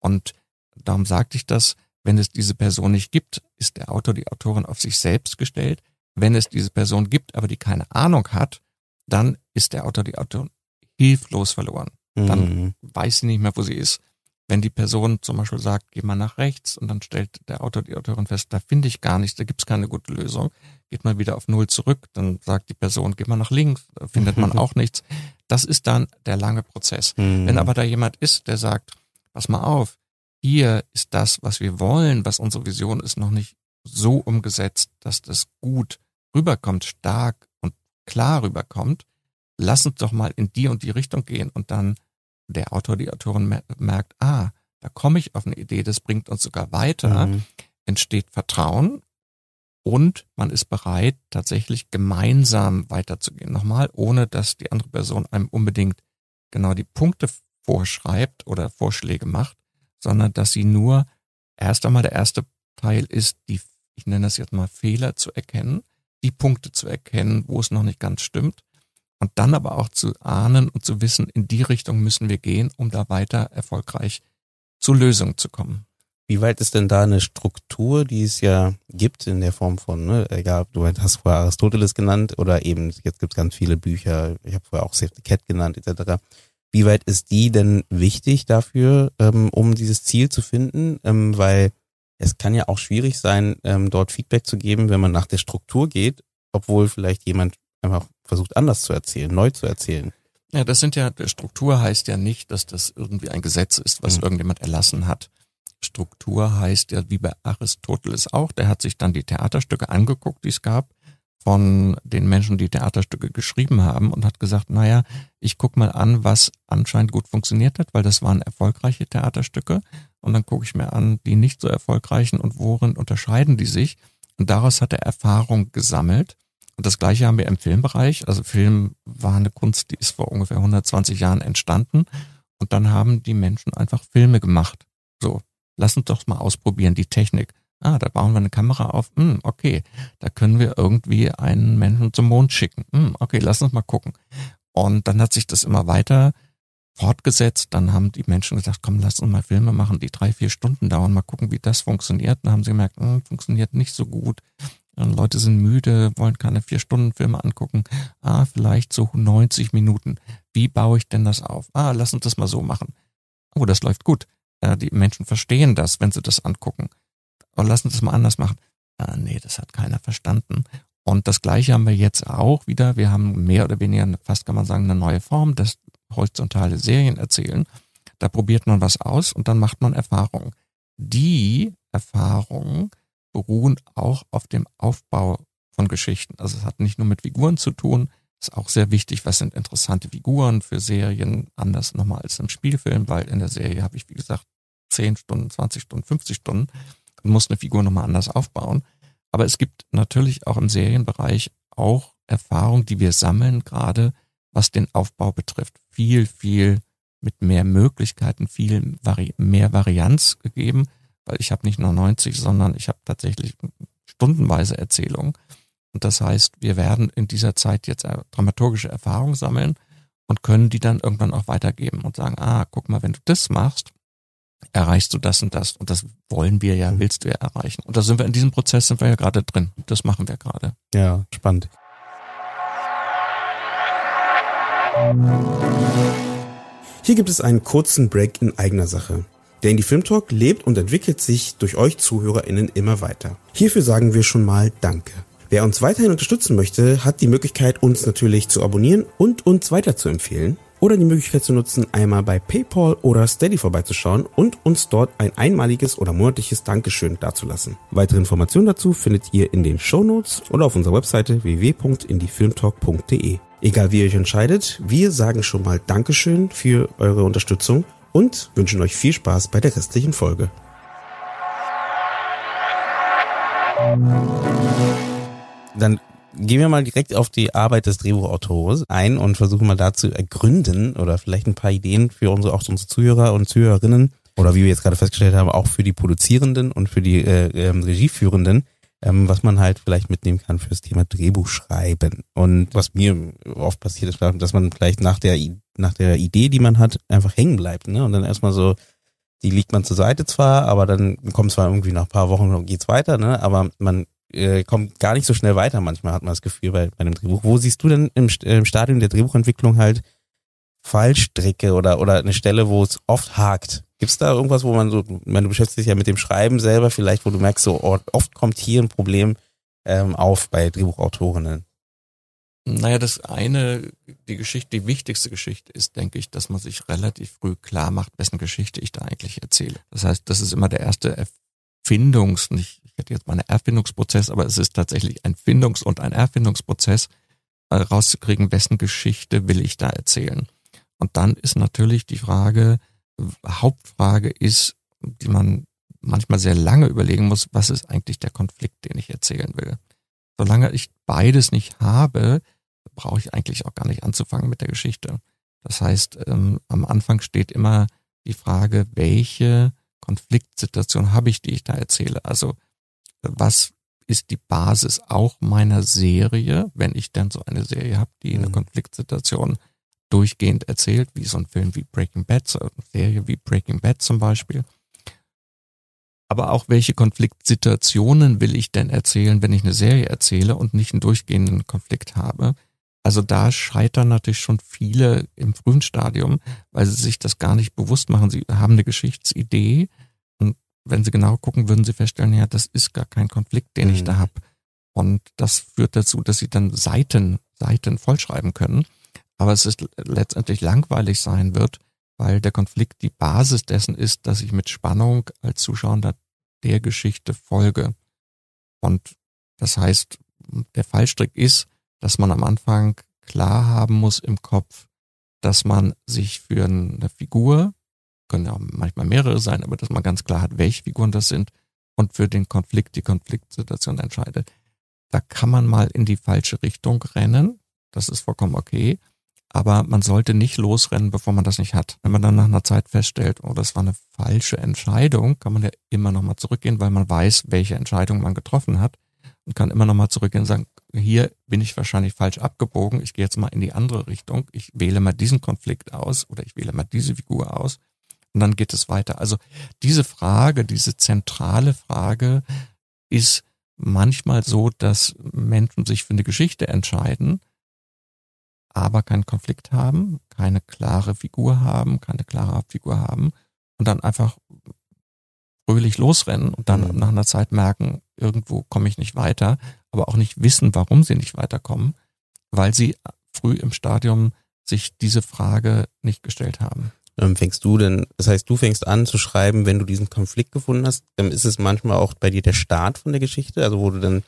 Und darum sagte ich das, Wenn es diese Person nicht gibt, ist der Autor, die Autorin auf sich selbst gestellt. Wenn es diese Person gibt, aber die keine Ahnung hat, dann ist der Autor, die Autorin hilflos verloren. Dann mhm. weiß sie nicht mehr, wo sie ist. Wenn die Person zum Beispiel sagt, geh mal nach rechts und dann stellt der Autor, die Autorin fest, da finde ich gar nichts, da gibt's keine gute Lösung, geht mal wieder auf Null zurück, dann sagt die Person, geh mal nach links, da findet man auch nichts. Das ist dann der lange Prozess. Mhm. Wenn aber da jemand ist, der sagt, pass mal auf, hier ist das, was wir wollen, was unsere Vision ist, noch nicht so umgesetzt, dass das gut rüberkommt, stark und klar rüberkommt, lass uns doch mal in die und die Richtung gehen und dann der Autor, die Autorin merkt, ah, da komme ich auf eine Idee, das bringt uns sogar weiter, mhm. entsteht Vertrauen und man ist bereit, tatsächlich gemeinsam weiterzugehen. Nochmal, ohne dass die andere Person einem unbedingt genau die Punkte vorschreibt oder Vorschläge macht, sondern dass sie nur erst einmal der erste Teil ist, die, ich nenne das jetzt mal Fehler zu erkennen, die Punkte zu erkennen, wo es noch nicht ganz stimmt und dann aber auch zu ahnen und zu wissen, in die Richtung müssen wir gehen, um da weiter erfolgreich zu Lösungen zu kommen. Wie weit ist denn da eine Struktur, die es ja gibt in der Form von, ne, egal, du hast vorher Aristoteles genannt oder eben, jetzt gibt es ganz viele Bücher, ich habe vorher auch Safety Cat genannt, etc. Wie weit ist die denn wichtig dafür, ähm, um dieses Ziel zu finden? Ähm, weil es kann ja auch schwierig sein, ähm, dort Feedback zu geben, wenn man nach der Struktur geht, obwohl vielleicht jemand einfach versucht anders zu erzählen, neu zu erzählen. Ja, das sind ja, Struktur heißt ja nicht, dass das irgendwie ein Gesetz ist, was mhm. irgendjemand erlassen hat. Struktur heißt ja, wie bei Aristoteles auch, der hat sich dann die Theaterstücke angeguckt, die es gab, von den Menschen, die Theaterstücke geschrieben haben und hat gesagt, naja, ich guck mal an, was anscheinend gut funktioniert hat, weil das waren erfolgreiche Theaterstücke. Und dann gucke ich mir an, die nicht so erfolgreichen und worin unterscheiden die sich. Und daraus hat er Erfahrung gesammelt und das gleiche haben wir im Filmbereich. Also Film war eine Kunst, die ist vor ungefähr 120 Jahren entstanden. Und dann haben die Menschen einfach Filme gemacht. So, lass uns doch mal ausprobieren, die Technik. Ah, da bauen wir eine Kamera auf. Hm, okay, da können wir irgendwie einen Menschen zum Mond schicken. Hm, okay, lass uns mal gucken. Und dann hat sich das immer weiter fortgesetzt. Dann haben die Menschen gesagt, komm, lass uns mal Filme machen, die drei, vier Stunden dauern, mal gucken, wie das funktioniert. Dann haben sie gemerkt, hm, funktioniert nicht so gut. Leute sind müde, wollen keine vier Stunden Filme angucken. Ah, vielleicht so 90 Minuten. Wie baue ich denn das auf? Ah, lass uns das mal so machen. Oh, das läuft gut. Ja, die Menschen verstehen das, wenn sie das angucken. Aber lass uns das mal anders machen. Ah, nee, das hat keiner verstanden. Und das Gleiche haben wir jetzt auch wieder. Wir haben mehr oder weniger, fast kann man sagen, eine neue Form, das horizontale Serien erzählen. Da probiert man was aus und dann macht man Erfahrungen. Die Erfahrungen beruhen auch auf dem Aufbau von Geschichten. Also es hat nicht nur mit Figuren zu tun, ist auch sehr wichtig, was sind interessante Figuren für Serien, anders nochmal als im Spielfilm, weil in der Serie habe ich, wie gesagt, 10 Stunden, 20 Stunden, 50 Stunden und muss eine Figur nochmal anders aufbauen. Aber es gibt natürlich auch im Serienbereich auch Erfahrungen, die wir sammeln, gerade was den Aufbau betrifft. Viel, viel mit mehr Möglichkeiten, viel Vari mehr Varianz gegeben weil ich habe nicht nur 90, sondern ich habe tatsächlich stundenweise Erzählungen. Und das heißt, wir werden in dieser Zeit jetzt dramaturgische Erfahrungen sammeln und können die dann irgendwann auch weitergeben und sagen, ah, guck mal, wenn du das machst, erreichst du das und das. Und das wollen wir ja, willst du ja erreichen. Und da sind wir in diesem Prozess, sind wir ja gerade drin. Das machen wir gerade. Ja, spannend. Hier gibt es einen kurzen Break in eigener Sache. Der Indie Film Talk lebt und entwickelt sich durch euch ZuhörerInnen immer weiter. Hierfür sagen wir schon mal Danke. Wer uns weiterhin unterstützen möchte, hat die Möglichkeit, uns natürlich zu abonnieren und uns weiter zu empfehlen oder die Möglichkeit zu nutzen, einmal bei PayPal oder Steady vorbeizuschauen und uns dort ein einmaliges oder monatliches Dankeschön dazulassen. Weitere Informationen dazu findet ihr in den Show Notes oder auf unserer Webseite www.indiefilmtalk.de. Egal wie ihr euch entscheidet, wir sagen schon mal Dankeschön für eure Unterstützung und wünschen euch viel Spaß bei der restlichen Folge. Dann gehen wir mal direkt auf die Arbeit des Drehbuchautors ein und versuchen mal da zu ergründen oder vielleicht ein paar Ideen für unsere, auch unsere Zuhörer und Zuhörerinnen oder wie wir jetzt gerade festgestellt haben, auch für die Produzierenden und für die äh, äh, Regieführenden, ähm, was man halt vielleicht mitnehmen kann fürs Thema Drehbuchschreiben. Und was mir oft passiert ist, dass man vielleicht nach der, nach der Idee, die man hat, einfach hängen bleibt, ne? Und dann erstmal so die liegt man zur Seite zwar, aber dann kommt zwar irgendwie nach ein paar Wochen geht's weiter, ne? Aber man äh, kommt gar nicht so schnell weiter. Manchmal hat man das Gefühl bei, bei einem Drehbuch. Wo siehst du denn im, im Stadium der Drehbuchentwicklung halt Fallstricke oder oder eine Stelle, wo es oft hakt? Gibt's da irgendwas, wo man so, wenn du beschäftigst dich ja mit dem Schreiben selber, vielleicht, wo du merkst, so oh, oft kommt hier ein Problem ähm, auf bei Drehbuchautorinnen? Naja, das eine, die Geschichte, die wichtigste Geschichte ist, denke ich, dass man sich relativ früh klar macht, wessen Geschichte ich da eigentlich erzähle. Das heißt, das ist immer der erste Erfindungs, nicht, ich hätte jetzt mal einen Erfindungsprozess, aber es ist tatsächlich ein Findungs- und ein Erfindungsprozess, äh, rauszukriegen, wessen Geschichte will ich da erzählen. Und dann ist natürlich die Frage, Hauptfrage ist, die man manchmal sehr lange überlegen muss, was ist eigentlich der Konflikt, den ich erzählen will. Solange ich beides nicht habe, brauche ich eigentlich auch gar nicht anzufangen mit der Geschichte. Das heißt, ähm, am Anfang steht immer die Frage, welche Konfliktsituation habe ich, die ich da erzähle? Also was ist die Basis auch meiner Serie, wenn ich denn so eine Serie habe, die eine mhm. Konfliktsituation durchgehend erzählt, wie so ein Film wie Breaking Bad, so eine Serie wie Breaking Bad zum Beispiel. Aber auch welche Konfliktsituationen will ich denn erzählen, wenn ich eine Serie erzähle und nicht einen durchgehenden Konflikt habe? Also da scheitern natürlich schon viele im frühen Stadium, weil sie sich das gar nicht bewusst machen. Sie haben eine Geschichtsidee und wenn sie genau gucken, würden sie feststellen, ja, das ist gar kein Konflikt, den mhm. ich da habe. Und das führt dazu, dass sie dann Seiten, Seiten vollschreiben können. Aber es ist letztendlich langweilig sein wird, weil der Konflikt die Basis dessen ist, dass ich mit Spannung als Zuschauer der Geschichte folge. Und das heißt, der Fallstrick ist, dass man am Anfang klar haben muss im Kopf, dass man sich für eine Figur, können ja manchmal mehrere sein, aber dass man ganz klar hat, welche Figuren das sind und für den Konflikt, die Konfliktsituation entscheidet. Da kann man mal in die falsche Richtung rennen. Das ist vollkommen okay. Aber man sollte nicht losrennen, bevor man das nicht hat. Wenn man dann nach einer Zeit feststellt, oh, das war eine falsche Entscheidung, kann man ja immer nochmal zurückgehen, weil man weiß, welche Entscheidung man getroffen hat und kann immer nochmal zurückgehen und sagen, hier bin ich wahrscheinlich falsch abgebogen, ich gehe jetzt mal in die andere Richtung, ich wähle mal diesen Konflikt aus oder ich wähle mal diese Figur aus und dann geht es weiter. Also diese Frage, diese zentrale Frage ist manchmal so, dass Menschen sich für eine Geschichte entscheiden, aber keinen Konflikt haben, keine klare Figur haben, keine klare Hauptfigur haben und dann einfach fröhlich losrennen und dann mhm. nach einer Zeit merken, irgendwo komme ich nicht weiter, aber auch nicht wissen, warum sie nicht weiterkommen, weil sie früh im Stadium sich diese Frage nicht gestellt haben. Ähm, fängst du denn, das heißt, du fängst an zu schreiben, wenn du diesen Konflikt gefunden hast, ähm, ist es manchmal auch bei dir der Start von der Geschichte, also wo du dann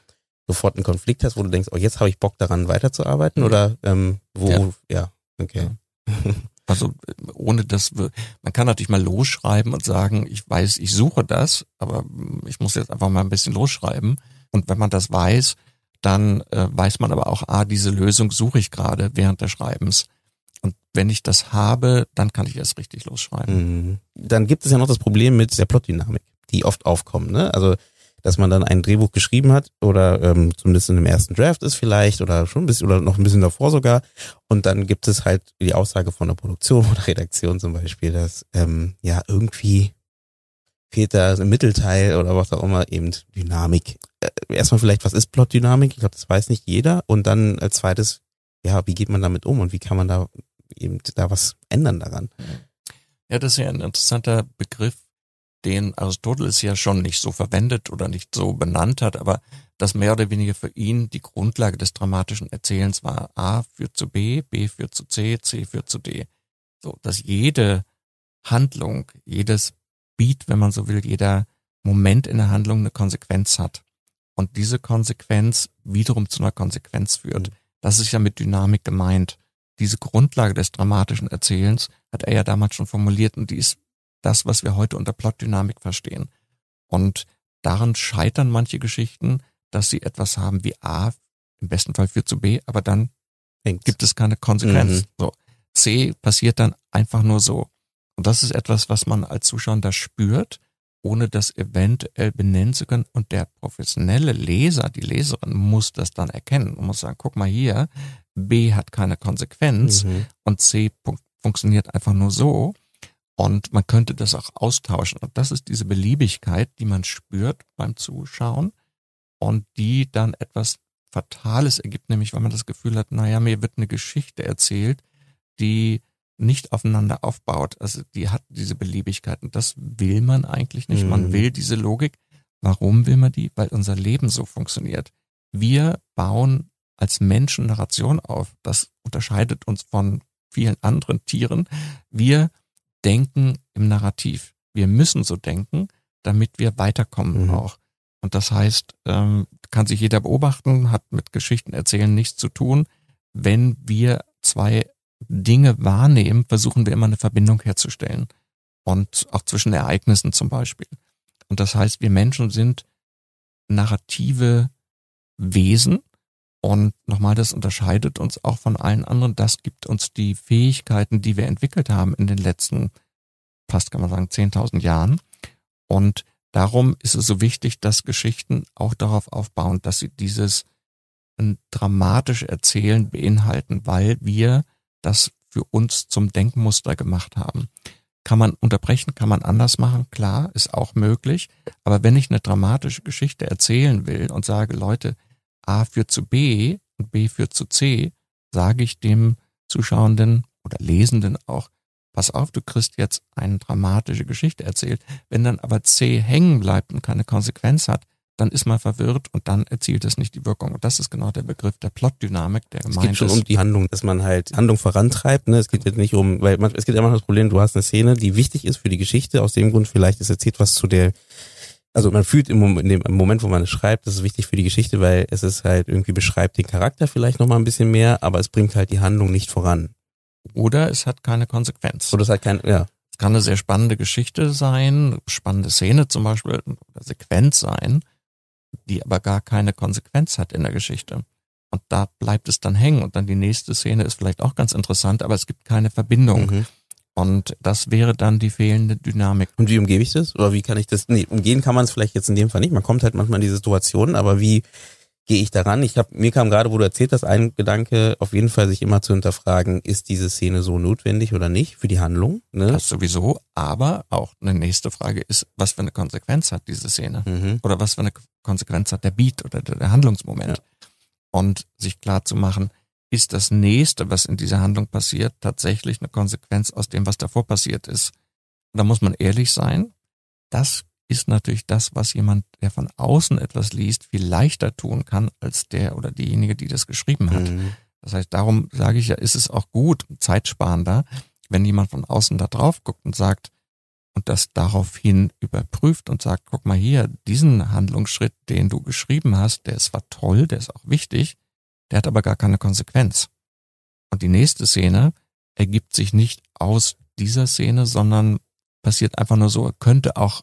sofort einen Konflikt hast, wo du denkst, oh, jetzt habe ich Bock daran weiterzuarbeiten oder ähm, wo, ja, ja okay. Ja. Also ohne dass wir, man kann natürlich mal losschreiben und sagen, ich weiß, ich suche das, aber ich muss jetzt einfach mal ein bisschen losschreiben. Und wenn man das weiß, dann äh, weiß man aber auch, ah, diese Lösung suche ich gerade während des Schreibens. Und wenn ich das habe, dann kann ich erst richtig losschreiben. Mhm. Dann gibt es ja noch das Problem mit der Plotdynamik, die oft aufkommt. Ne? Also dass man dann ein Drehbuch geschrieben hat oder ähm, zumindest in dem ersten Draft ist vielleicht oder schon ein bisschen oder noch ein bisschen davor sogar und dann gibt es halt die Aussage von der Produktion oder Redaktion zum Beispiel, dass ähm, ja irgendwie fehlt da im Mittelteil oder was auch immer eben Dynamik. Äh, erstmal vielleicht, was ist Plotdynamik? Ich glaube, das weiß nicht jeder und dann als zweites, ja, wie geht man damit um und wie kann man da eben da was ändern daran? Ja, das ist ja ein interessanter Begriff, den Aristoteles ja schon nicht so verwendet oder nicht so benannt hat, aber das mehr oder weniger für ihn die Grundlage des dramatischen Erzählens war. A führt zu B, B führt zu C, C führt zu D. So, dass jede Handlung, jedes Beat, wenn man so will, jeder Moment in der Handlung eine Konsequenz hat. Und diese Konsequenz wiederum zu einer Konsequenz führt. Mhm. Das ist ja mit Dynamik gemeint. Diese Grundlage des dramatischen Erzählens hat er ja damals schon formuliert und die ist das, was wir heute unter Plotdynamik verstehen. Und daran scheitern manche Geschichten, dass sie etwas haben wie A, im besten Fall führt zu B, aber dann Hängt. gibt es keine Konsequenz. Mhm. So. C passiert dann einfach nur so. Und das ist etwas, was man als Zuschauer da spürt, ohne das eventuell benennen zu können. Und der professionelle Leser, die Leserin muss das dann erkennen und muss sagen, guck mal hier, B hat keine Konsequenz mhm. und C funktioniert einfach nur so. Und man könnte das auch austauschen. Und das ist diese Beliebigkeit, die man spürt beim Zuschauen und die dann etwas Fatales ergibt, nämlich wenn man das Gefühl hat, naja, mir wird eine Geschichte erzählt, die nicht aufeinander aufbaut. Also die hat diese Beliebigkeit und das will man eigentlich nicht. Mhm. Man will diese Logik. Warum will man die? Weil unser Leben so funktioniert. Wir bauen als Menschen Narration auf. Das unterscheidet uns von vielen anderen Tieren. Wir denken im Narrativ. Wir müssen so denken, damit wir weiterkommen mhm. auch. Und das heißt, ähm, kann sich jeder beobachten, hat mit Geschichten erzählen nichts zu tun. Wenn wir zwei Dinge wahrnehmen, versuchen wir immer eine Verbindung herzustellen. Und auch zwischen Ereignissen zum Beispiel. Und das heißt, wir Menschen sind narrative Wesen. Und nochmal, das unterscheidet uns auch von allen anderen. Das gibt uns die Fähigkeiten, die wir entwickelt haben in den letzten, fast kann man sagen, 10.000 Jahren. Und darum ist es so wichtig, dass Geschichten auch darauf aufbauen, dass sie dieses dramatische Erzählen beinhalten, weil wir das für uns zum Denkmuster gemacht haben. Kann man unterbrechen, kann man anders machen, klar, ist auch möglich. Aber wenn ich eine dramatische Geschichte erzählen will und sage, Leute, A führt zu B und B führt zu C, sage ich dem Zuschauenden oder Lesenden auch, pass auf, du kriegst jetzt eine dramatische Geschichte erzählt. Wenn dann aber C hängen bleibt und keine Konsequenz hat, dann ist man verwirrt und dann erzielt es nicht die Wirkung. Und das ist genau der Begriff der Plotdynamik, der gemeint ist. Es geht schon ist. um die Handlung, dass man halt Handlung vorantreibt. Ne? Es geht jetzt nicht um, weil man, es geht immer noch das Problem, du hast eine Szene, die wichtig ist für die Geschichte. Aus dem Grund vielleicht ist erzählt was zu der, also man fühlt im Moment, in dem Moment, wo man es schreibt, das ist wichtig für die Geschichte, weil es ist halt irgendwie beschreibt den Charakter vielleicht nochmal ein bisschen mehr, aber es bringt halt die Handlung nicht voran. Oder es hat keine Konsequenz. Oder es hat kein, ja. Es kann eine sehr spannende Geschichte sein, spannende Szene zum Beispiel, oder Sequenz sein die aber gar keine Konsequenz hat in der Geschichte. Und da bleibt es dann hängen und dann die nächste Szene ist vielleicht auch ganz interessant, aber es gibt keine Verbindung. Mhm. Und das wäre dann die fehlende Dynamik. Und wie umgebe ich das? Oder wie kann ich das? Nee, umgehen kann man es vielleicht jetzt in dem Fall nicht. Man kommt halt manchmal in die Situation, aber wie gehe ich daran? Ich habe mir kam gerade, wo du erzählt hast, ein Gedanke, auf jeden Fall sich immer zu hinterfragen, ist diese Szene so notwendig oder nicht für die Handlung? Ne? Das sowieso, aber auch eine nächste Frage ist, was für eine Konsequenz hat diese Szene? Mhm. Oder was für eine Konsequenz hat der Beat oder der, Handlungsmoment? Ja. Und sich klar zu machen, ist das nächste, was in dieser Handlung passiert, tatsächlich eine Konsequenz aus dem, was davor passiert ist? da muss man ehrlich sein, das ist natürlich das, was jemand, der von außen etwas liest, viel leichter tun kann als der oder diejenige, die das geschrieben hat. Mhm. Das heißt, darum sage ich ja, ist es auch gut, zeitsparender, wenn jemand von außen da drauf guckt und sagt und das daraufhin überprüft und sagt, guck mal hier, diesen Handlungsschritt, den du geschrieben hast, der ist zwar toll, der ist auch wichtig, der hat aber gar keine Konsequenz. Und die nächste Szene ergibt sich nicht aus dieser Szene, sondern passiert einfach nur so, könnte auch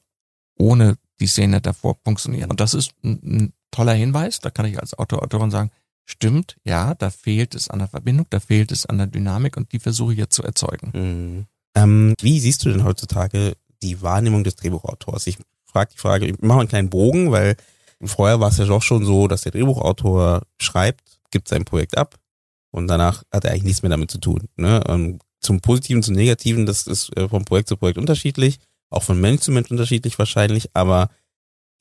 ohne die Szene davor funktionieren. Und das ist ein, ein toller Hinweis. Da kann ich als Autor, Autorin sagen, stimmt, ja, da fehlt es an der Verbindung, da fehlt es an der Dynamik und die versuche ich jetzt zu erzeugen. Mhm. Ähm, wie siehst du denn heutzutage die Wahrnehmung des Drehbuchautors? Ich frage die Frage, ich mache einen kleinen Bogen, weil vorher war es ja doch schon so, dass der Drehbuchautor schreibt, gibt sein Projekt ab und danach hat er eigentlich nichts mehr damit zu tun. Ne? Ähm, zum Positiven, zum Negativen, das ist äh, vom Projekt zu Projekt unterschiedlich auch von Mensch zu Mensch unterschiedlich wahrscheinlich, aber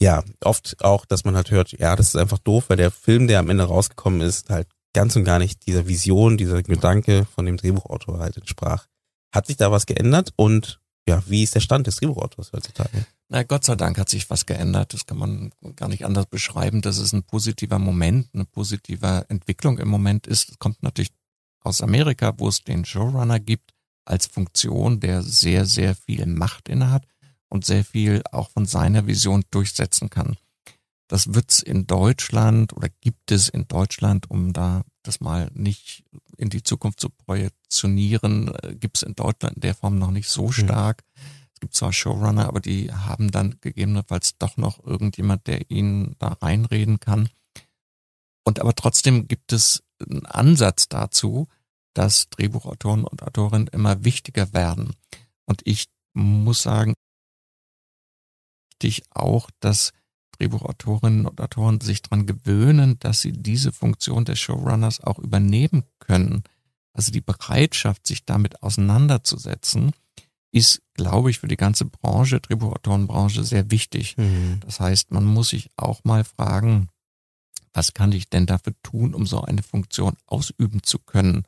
ja, oft auch, dass man halt hört, ja, das ist einfach doof, weil der Film, der am Ende rausgekommen ist, halt ganz und gar nicht dieser Vision, dieser Gedanke von dem Drehbuchautor halt entsprach. Hat sich da was geändert und ja, wie ist der Stand des Drehbuchautors heutzutage? Na, Gott sei Dank hat sich was geändert. Das kann man gar nicht anders beschreiben. Das ist ein positiver Moment, eine positive Entwicklung im Moment ist. Es kommt natürlich aus Amerika, wo es den Showrunner gibt, als Funktion, der sehr, sehr viel Macht innehat und sehr viel auch von seiner Vision durchsetzen kann. Das wird's in Deutschland oder gibt es in Deutschland, um da das mal nicht in die Zukunft zu projektionieren, äh, gibt es in Deutschland in der Form noch nicht so stark. Mhm. Gibt zwar Showrunner, aber die haben dann gegebenenfalls doch noch irgendjemand, der ihnen da reinreden kann. Und aber trotzdem gibt es einen Ansatz dazu, dass Drehbuchautoren und Autorinnen immer wichtiger werden. Und ich muss sagen, ich auch, dass Drehbuchautorinnen und Autoren sich dran gewöhnen, dass sie diese Funktion des Showrunners auch übernehmen können. Also die Bereitschaft, sich damit auseinanderzusetzen, ist, glaube ich, für die ganze Branche, Drehbuchautorenbranche sehr wichtig. Mhm. Das heißt, man muss sich auch mal fragen, was kann ich denn dafür tun, um so eine Funktion ausüben zu können?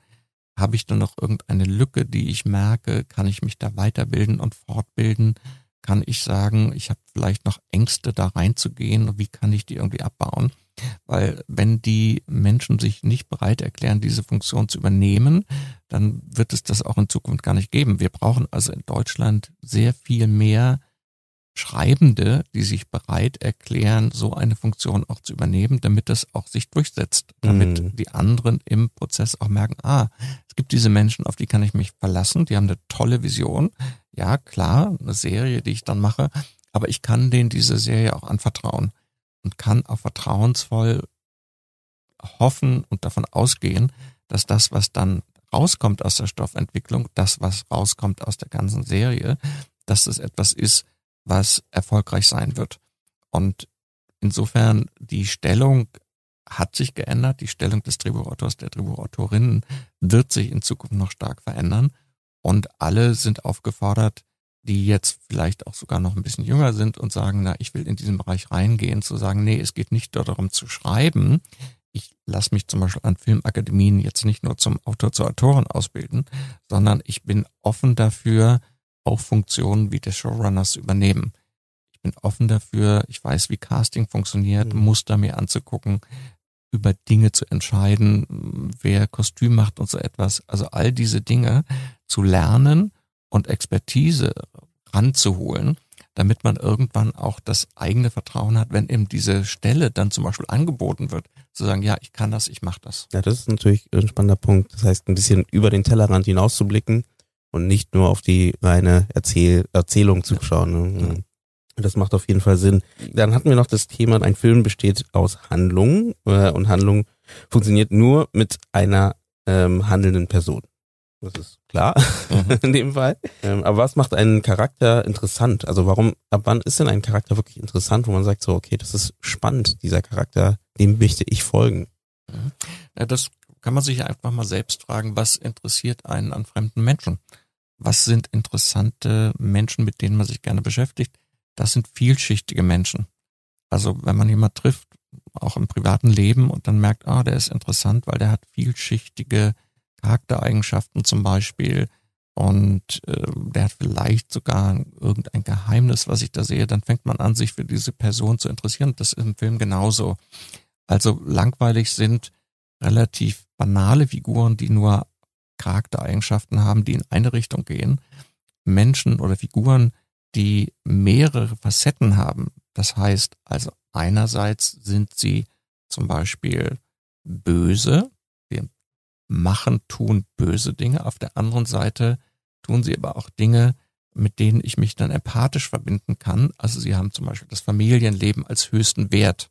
Habe ich da noch irgendeine Lücke, die ich merke? Kann ich mich da weiterbilden und fortbilden? Kann ich sagen, ich habe vielleicht noch Ängste, da reinzugehen? Wie kann ich die irgendwie abbauen? Weil wenn die Menschen sich nicht bereit erklären, diese Funktion zu übernehmen, dann wird es das auch in Zukunft gar nicht geben. Wir brauchen also in Deutschland sehr viel mehr Schreibende, die sich bereit erklären, so eine Funktion auch zu übernehmen, damit das auch sich durchsetzt, damit mhm. die anderen im Prozess auch merken, ah, es gibt diese Menschen, auf die kann ich mich verlassen, die haben eine tolle Vision. Ja, klar, eine Serie, die ich dann mache, aber ich kann denen diese Serie auch anvertrauen und kann auch vertrauensvoll hoffen und davon ausgehen, dass das, was dann rauskommt aus der Stoffentwicklung, das, was rauskommt aus der ganzen Serie, dass es etwas ist, was erfolgreich sein wird. Und insofern die Stellung hat sich geändert. Die Stellung des Drehbuchautors, der Drehbuchautorinnen wird sich in Zukunft noch stark verändern. Und alle sind aufgefordert, die jetzt vielleicht auch sogar noch ein bisschen jünger sind und sagen, na, ich will in diesen Bereich reingehen, zu sagen, nee, es geht nicht darum zu schreiben. Ich lasse mich zum Beispiel an Filmakademien jetzt nicht nur zum Autor zur Autorin ausbilden, sondern ich bin offen dafür, auch Funktionen wie des Showrunners zu übernehmen. Ich bin offen dafür, ich weiß, wie Casting funktioniert, mhm. Muster mir anzugucken, über Dinge zu entscheiden, wer Kostüm macht und so etwas. Also all diese Dinge zu lernen und Expertise ranzuholen, damit man irgendwann auch das eigene Vertrauen hat, wenn eben diese Stelle dann zum Beispiel angeboten wird, zu sagen, ja, ich kann das, ich mache das. Ja, das ist natürlich ein spannender Punkt. Das heißt, ein bisschen über den Tellerrand hinauszublicken und nicht nur auf die reine Erzähl Erzählung zu schauen. Ne? Ja. Das macht auf jeden Fall Sinn. Dann hatten wir noch das Thema, ein Film besteht aus Handlung äh, und Handlung funktioniert nur mit einer ähm, handelnden Person. Das ist klar mhm. in dem Fall. Ähm, aber was macht einen Charakter interessant? Also warum, ab wann ist denn ein Charakter wirklich interessant, wo man sagt so, okay, das ist spannend, dieser Charakter, dem möchte ich folgen? Mhm. Ja, das kann man sich einfach mal selbst fragen, was interessiert einen an fremden Menschen? Was sind interessante Menschen, mit denen man sich gerne beschäftigt? Das sind vielschichtige Menschen. Also wenn man jemand trifft, auch im privaten Leben und dann merkt, ah, der ist interessant, weil der hat vielschichtige Charaktereigenschaften zum Beispiel und äh, der hat vielleicht sogar irgendein Geheimnis, was ich da sehe, dann fängt man an, sich für diese Person zu interessieren. Das ist im Film genauso. Also langweilig sind relativ banale Figuren, die nur Charaktereigenschaften haben, die in eine Richtung gehen. Menschen oder Figuren, die mehrere Facetten haben. Das heißt also einerseits sind sie zum Beispiel böse, machen, tun böse Dinge. Auf der anderen Seite tun sie aber auch Dinge, mit denen ich mich dann empathisch verbinden kann. Also sie haben zum Beispiel das Familienleben als höchsten Wert.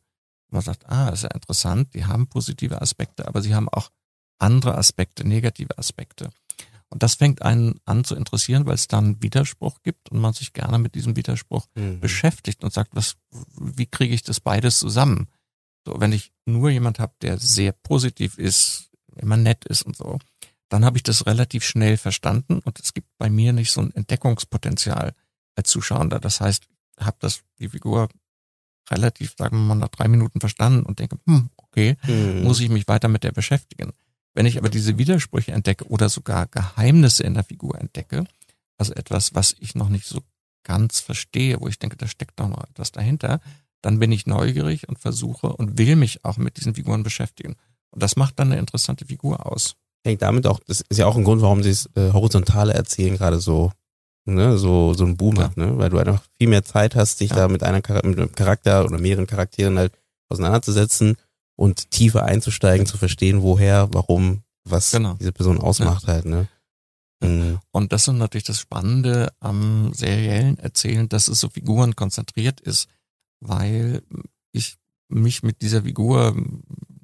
Man sagt, ah, ist ja interessant, die haben positive Aspekte, aber sie haben auch andere Aspekte, negative Aspekte. Und das fängt einen an zu interessieren, weil es dann Widerspruch gibt und man sich gerne mit diesem Widerspruch mhm. beschäftigt und sagt, was, wie kriege ich das beides zusammen? So, wenn ich nur jemand habe, der sehr positiv ist, immer nett ist und so, dann habe ich das relativ schnell verstanden und es gibt bei mir nicht so ein Entdeckungspotenzial als Zuschauender. Das heißt, habe das die Figur relativ, sagen wir mal, nach drei Minuten verstanden und denke, hm, okay, hm. muss ich mich weiter mit der beschäftigen. Wenn ich aber diese Widersprüche entdecke oder sogar Geheimnisse in der Figur entdecke, also etwas, was ich noch nicht so ganz verstehe, wo ich denke, da steckt doch noch etwas dahinter, dann bin ich neugierig und versuche und will mich auch mit diesen Figuren beschäftigen. Und das macht dann eine interessante Figur aus. Hängt damit auch, das ist ja auch ein Grund, warum sie das äh, horizontale Erzählen gerade so, ne, so, so ein Boom ja. hat, ne? Weil du einfach viel mehr Zeit hast, dich ja. da mit einer mit einem Charakter oder mehreren Charakteren halt auseinanderzusetzen und tiefer einzusteigen, zu verstehen, woher, warum, was genau. diese Person ausmacht ja. halt, ne? Mhm. Und das ist natürlich das Spannende am seriellen Erzählen, dass es so Figuren konzentriert ist, weil ich mich mit dieser Figur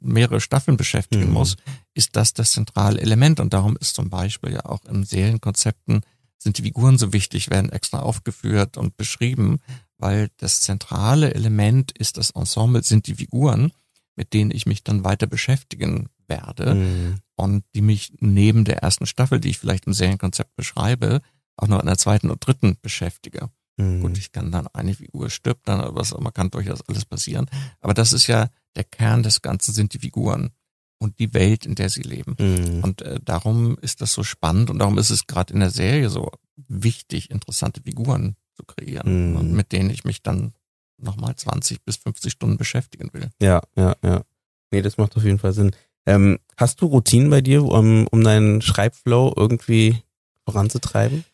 mehrere Staffeln beschäftigen mhm. muss, ist das das zentrale Element. Und darum ist zum Beispiel ja auch in Serienkonzepten sind die Figuren so wichtig, werden extra aufgeführt und beschrieben, weil das zentrale Element ist das Ensemble, sind die Figuren, mit denen ich mich dann weiter beschäftigen werde mhm. und die mich neben der ersten Staffel, die ich vielleicht im Serienkonzept beschreibe, auch noch in der zweiten und dritten beschäftige. Mhm. Gut, ich kann dann eine Figur stirbt dann, was man kann durchaus alles passieren. Aber das ist ja der Kern des Ganzen sind die Figuren und die Welt, in der sie leben. Mhm. Und äh, darum ist das so spannend und darum ist es gerade in der Serie so wichtig, interessante Figuren zu kreieren, Mhm. und mit denen ich mich dann nochmal 20 bis 50 Stunden beschäftigen will. Ja, ja, ja. Nee, das macht auf jeden Fall Sinn. Ähm, hast du Routinen bei dir, um, um deinen Schreibflow irgendwie voranzutreiben?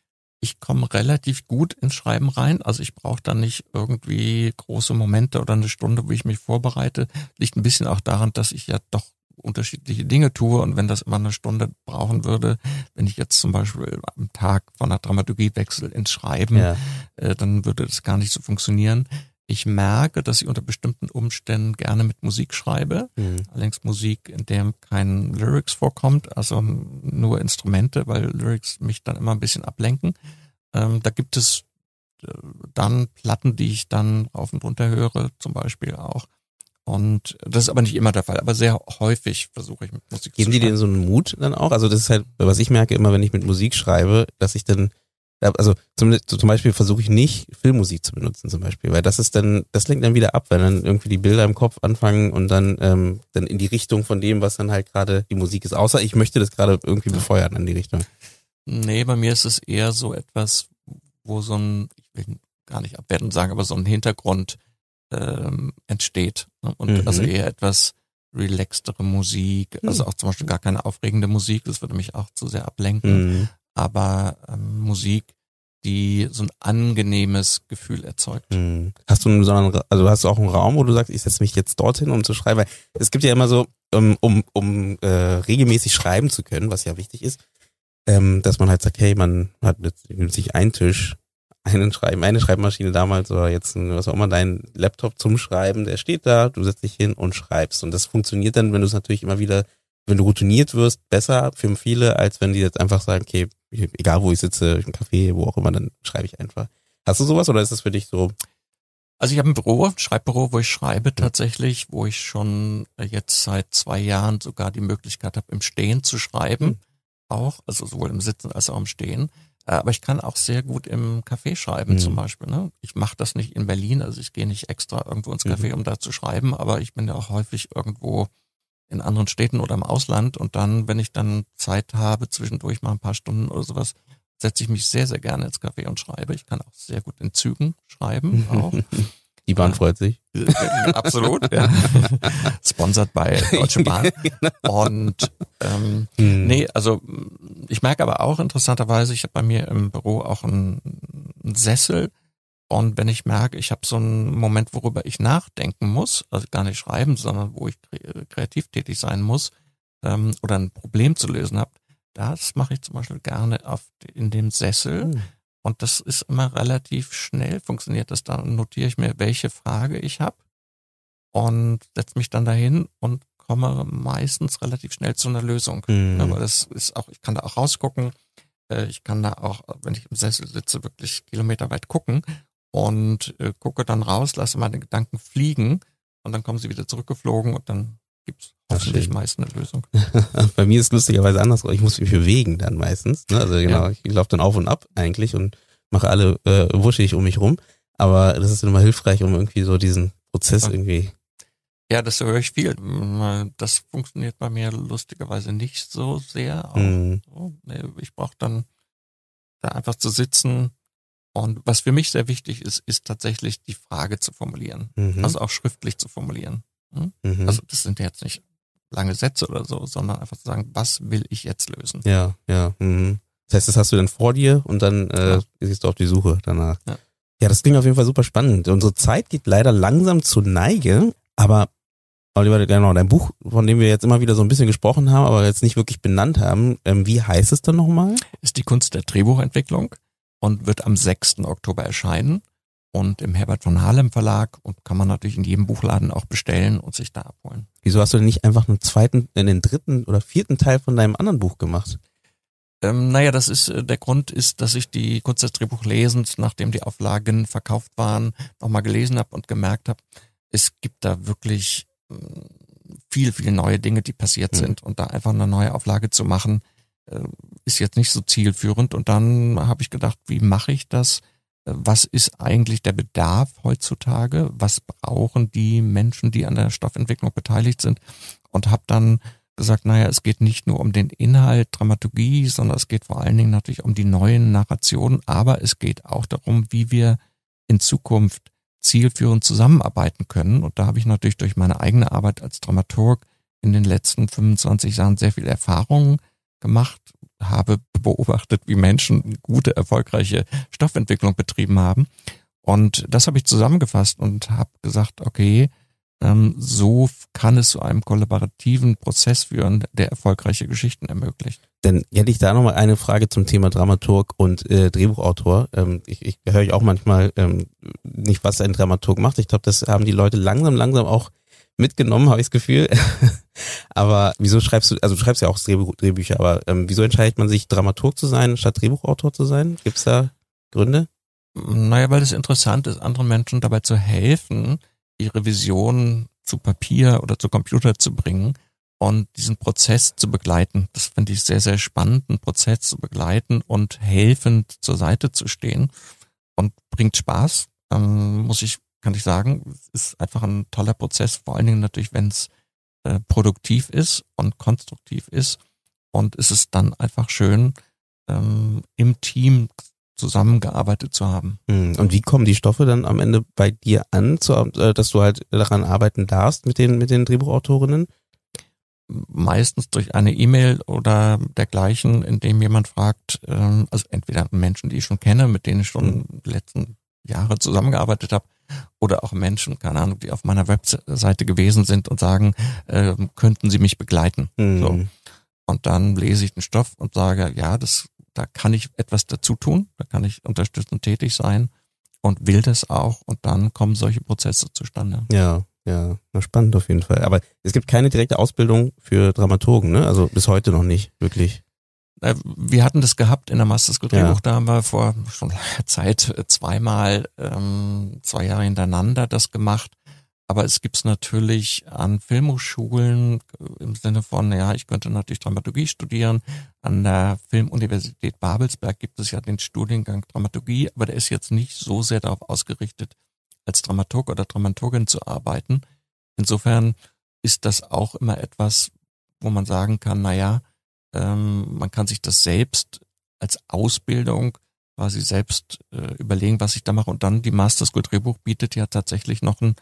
Ich komme relativ gut ins Schreiben rein. Also ich brauche da nicht irgendwie große Momente oder eine Stunde, wo ich mich vorbereite. Liegt ein bisschen auch daran, dass ich ja doch unterschiedliche Dinge tue und wenn das immer eine Stunde brauchen würde, wenn ich jetzt zum Beispiel am Tag von der Dramaturgie wechsle ins Schreiben, Ja. äh, dann würde das gar nicht so funktionieren. Ich merke, dass ich unter bestimmten Umständen gerne mit Musik schreibe. Mhm. Allerdings Musik, in der kein Lyrics vorkommt, also nur Instrumente, weil Lyrics mich dann immer ein bisschen ablenken. Ähm, da gibt es äh, dann Platten, die ich dann rauf und runter höre, zum Beispiel auch. Und das ist aber nicht immer der Fall, aber sehr häufig versuche ich mit Musik Geben zu die dir so einen Mut dann auch? Also das ist halt, was ich merke immer, wenn ich mit Musik schreibe, dass ich dann, also zum, zum Beispiel versuche ich nicht Filmmusik zu benutzen zum Beispiel, weil das ist dann, das lenkt dann wieder ab, wenn dann irgendwie die Bilder im Kopf anfangen und dann, ähm, dann in die Richtung von dem, was dann halt gerade die Musik ist. Außer ich möchte das gerade irgendwie befeuern in die Richtung. Nee, bei mir ist es eher so etwas, wo so ein, ich will gar nicht abwertend sagen, aber so ein Hintergrund ähm, entsteht. ne? Und Mhm. also eher etwas relaxtere Musik, also auch zum Beispiel gar keine aufregende Musik, das würde mich auch zu sehr ablenken, Mhm. Aber ähm, Musik, die so ein angenehmes Gefühl erzeugt. Mhm. Hast du einen besonderen, Ra- also hast du auch einen Raum, wo du sagst, ich setze mich jetzt dorthin, um zu schreiben? Weil es gibt ja immer so, um, um, um äh, regelmäßig schreiben zu können, was ja wichtig ist, ähm, dass man halt sagt, hey, man hat nimmt sich einen Tisch, einen Schreiben, eine Schreibmaschine damals oder jetzt ein, was auch immer, dein Laptop zum Schreiben, der steht da, du setzt dich hin und schreibst. Und das funktioniert dann, wenn du es natürlich immer wieder, wenn du routiniert wirst, besser für viele, als wenn die jetzt einfach sagen, okay, egal wo ich sitze, im Café, wo auch immer, dann schreibe ich einfach. Hast du sowas oder ist das für dich so? Also ich habe ein Büro, ein Schreibbüro, wo ich schreibe tatsächlich, wo ich schon äh, jetzt seit zwei Jahren sogar die Möglichkeit habe, im Stehen zu schreiben. Hm. Auch, also sowohl im Sitzen als auch im Stehen. Äh, Aber ich kann auch sehr gut im Café schreiben Mhm. zum Beispiel. Ne? Ich mache das nicht in Berlin, also ich gehe nicht extra irgendwo ins Café, um da zu schreiben, aber ich bin ja auch häufig irgendwo in anderen Städten oder im Ausland und dann, wenn ich dann Zeit habe, zwischendurch mal ein paar Stunden oder sowas, setze ich mich sehr, sehr gerne ins Café und schreibe. Ich kann auch sehr gut in Zügen schreiben, auch. Die Bahn freut sich. Absolut, ja. Sponsored bei Deutsche Bahn. Und ähm, Hm. nee, also ich merke aber auch interessanterweise, ich habe bei mir im Büro auch einen, einen Sessel. Und wenn ich merke, ich habe so einen Moment, worüber ich nachdenken muss, also gar nicht schreiben, sondern wo ich kre- kreativ tätig sein muss ähm, oder ein Problem zu lösen habe, das mache ich zum Beispiel gerne auf, in dem Sessel. Hm. Und das ist immer relativ schnell funktioniert das. Dann notiere ich mir, welche Frage ich habe und setze mich dann dahin und komme meistens relativ schnell zu einer Lösung. Hm. Ja, weil das ist auch, ich kann da auch rausgucken. Äh, Ich kann da auch, wenn ich im Sessel sitze, wirklich kilometerweit gucken und äh, gucke dann raus, lasse meine Gedanken fliegen und dann kommen sie wieder zurückgeflogen und dann gibt's Ach, hoffentlich meist eine Lösung. Bei mir ist lustigerweise andersrum. Ich muss mich bewegen dann meistens. Ne? Also genau, Ja. ich laufe dann auf und ab eigentlich und mache alle äh, wuschig um mich rum. Aber das ist immer hilfreich, um irgendwie so diesen Prozess Ja. irgendwie. Ja, das höre ich viel. Das funktioniert bei mir lustigerweise nicht so sehr. Auch Hm. so. Ich brauche dann da einfach zu sitzen. Und was für mich sehr wichtig ist, ist tatsächlich die Frage zu formulieren. Mhm. Also auch schriftlich zu formulieren. mhm. Also das sind jetzt nicht lange Sätze oder so, sondern einfach zu sagen, was will ich jetzt lösen? ja, ja. Mhm. Das heißt, das hast du dann vor dir und dann äh, Ja. gehst du auf die Suche danach. Ja. ja, das klingt auf jeden Fall super spannend. Unsere Zeit geht leider langsam zur Neige, aber Oliver, genau, dein Buch, von dem wir jetzt immer wieder so ein bisschen gesprochen haben, aber jetzt nicht wirklich benannt haben, ähm, wie heißt es dann nochmal? Ist die Kunst der Drehbuchentwicklung und wird am 6. Oktober erscheinen und im Herbert von Harlem Verlag und kann man natürlich in jedem Buchladen auch bestellen und sich da abholen. Wieso hast du denn nicht einfach einen zweiten, äh, den dritten oder vierten Teil von deinem anderen Buch gemacht? Ähm, naja, das ist, äh, der Grund ist, dass ich die Kunst des Drehbuchlesens, nachdem die Auflagen verkauft waren, nochmal gelesen habe und gemerkt habe, es gibt da wirklich mh, viel, viel neue Dinge, die passiert Mhm. sind und da einfach eine neue Auflage zu machen, äh, ist jetzt nicht so zielführend. Und dann habe ich gedacht, wie mache ich das? Äh, was ist eigentlich der Bedarf heutzutage? Was brauchen die Menschen, die an der Stoffentwicklung beteiligt sind? Und habe dann gesagt, naja, es geht nicht nur um den Inhalt, Dramaturgie, sondern es geht vor allen Dingen natürlich um die neuen Narrationen, aber es geht auch darum, wie wir in Zukunft zielführend zusammenarbeiten können. Und da habe ich natürlich durch meine eigene Arbeit als Dramaturg in den letzten 25 Jahren sehr viel Erfahrung gemacht, habe beobachtet, wie Menschen gute, erfolgreiche Stoffentwicklung betrieben haben. Und das habe ich zusammengefasst und habe gesagt, okay, ähm, so kann es zu einem kollaborativen Prozess führen, der erfolgreiche Geschichten ermöglicht. Dann hätte ich da nochmal eine Frage zum Thema Dramaturg und äh, Drehbuchautor. Ähm, ich, ich höre ich auch manchmal ähm, nicht, was ein Dramaturg macht. Ich glaube, das haben die Leute langsam, langsam auch mitgenommen, habe ich das Gefühl. aber wieso schreibst du, also du schreibst ja auch Drehbuch, Drehbücher, aber ähm, wieso entscheidet man sich, Dramaturg zu sein, statt Drehbuchautor zu sein? Gibt es da Gründe? Naja, weil es interessant ist, anderen Menschen dabei zu helfen, ihre Vision zu Papier oder zu Computer zu bringen und diesen Prozess zu begleiten. Das finde ich sehr, sehr spannend, einen Prozess zu begleiten und helfend zur Seite zu stehen und bringt Spaß, ähm, muss ich, kann ich sagen. Ist einfach ein toller Prozess, vor allen Dingen natürlich, wenn es äh, produktiv ist und konstruktiv ist. Und es ist dann einfach schön, ähm, im Team zusammengearbeitet zu haben. Hm. Und wie kommen die Stoffe dann am Ende bei dir an, äh, dass du halt daran arbeiten darfst mit den, mit den Drehbuchautorinnen? Meistens durch eine E-Mail oder dergleichen, in dem jemand fragt, ähm, also entweder Menschen, die ich schon kenne, mit denen ich schon hm. die letzten Jahre zusammengearbeitet habe, oder auch Menschen, keine Ahnung, die auf meiner Webseite gewesen sind und sagen, äh, könnten Sie mich begleiten? Mhm. So. Und dann lese ich den Stoff und sage, ja, das da kann ich etwas dazu tun, da kann ich unterstützend tätig sein und will das auch und dann kommen solche Prozesse zustande. Ja, ja, spannend auf jeden Fall. Aber es gibt keine direkte Ausbildung für Dramaturgen, ne? Also bis heute noch nicht, wirklich. Äh, wir hatten das gehabt in der Master School Drehbuch, ja. da haben wir vor schon langer Zeit zweimal, ähm, zwei Jahre hintereinander das gemacht. Aber es gibt's natürlich an Filmhochschulen äh, im Sinne von, ja, ich könnte natürlich Dramaturgie studieren. An der Filmuniversität Babelsberg gibt es ja den Studiengang Dramaturgie, aber der ist jetzt nicht so sehr darauf ausgerichtet, als Dramaturg oder Dramaturgin zu arbeiten. Insofern ist das auch immer etwas, wo man sagen kann, na ja, ähm, man kann sich das selbst als Ausbildung quasi selbst äh, überlegen, was ich da mache. Und dann die Master School Drehbuch bietet ja tatsächlich noch ein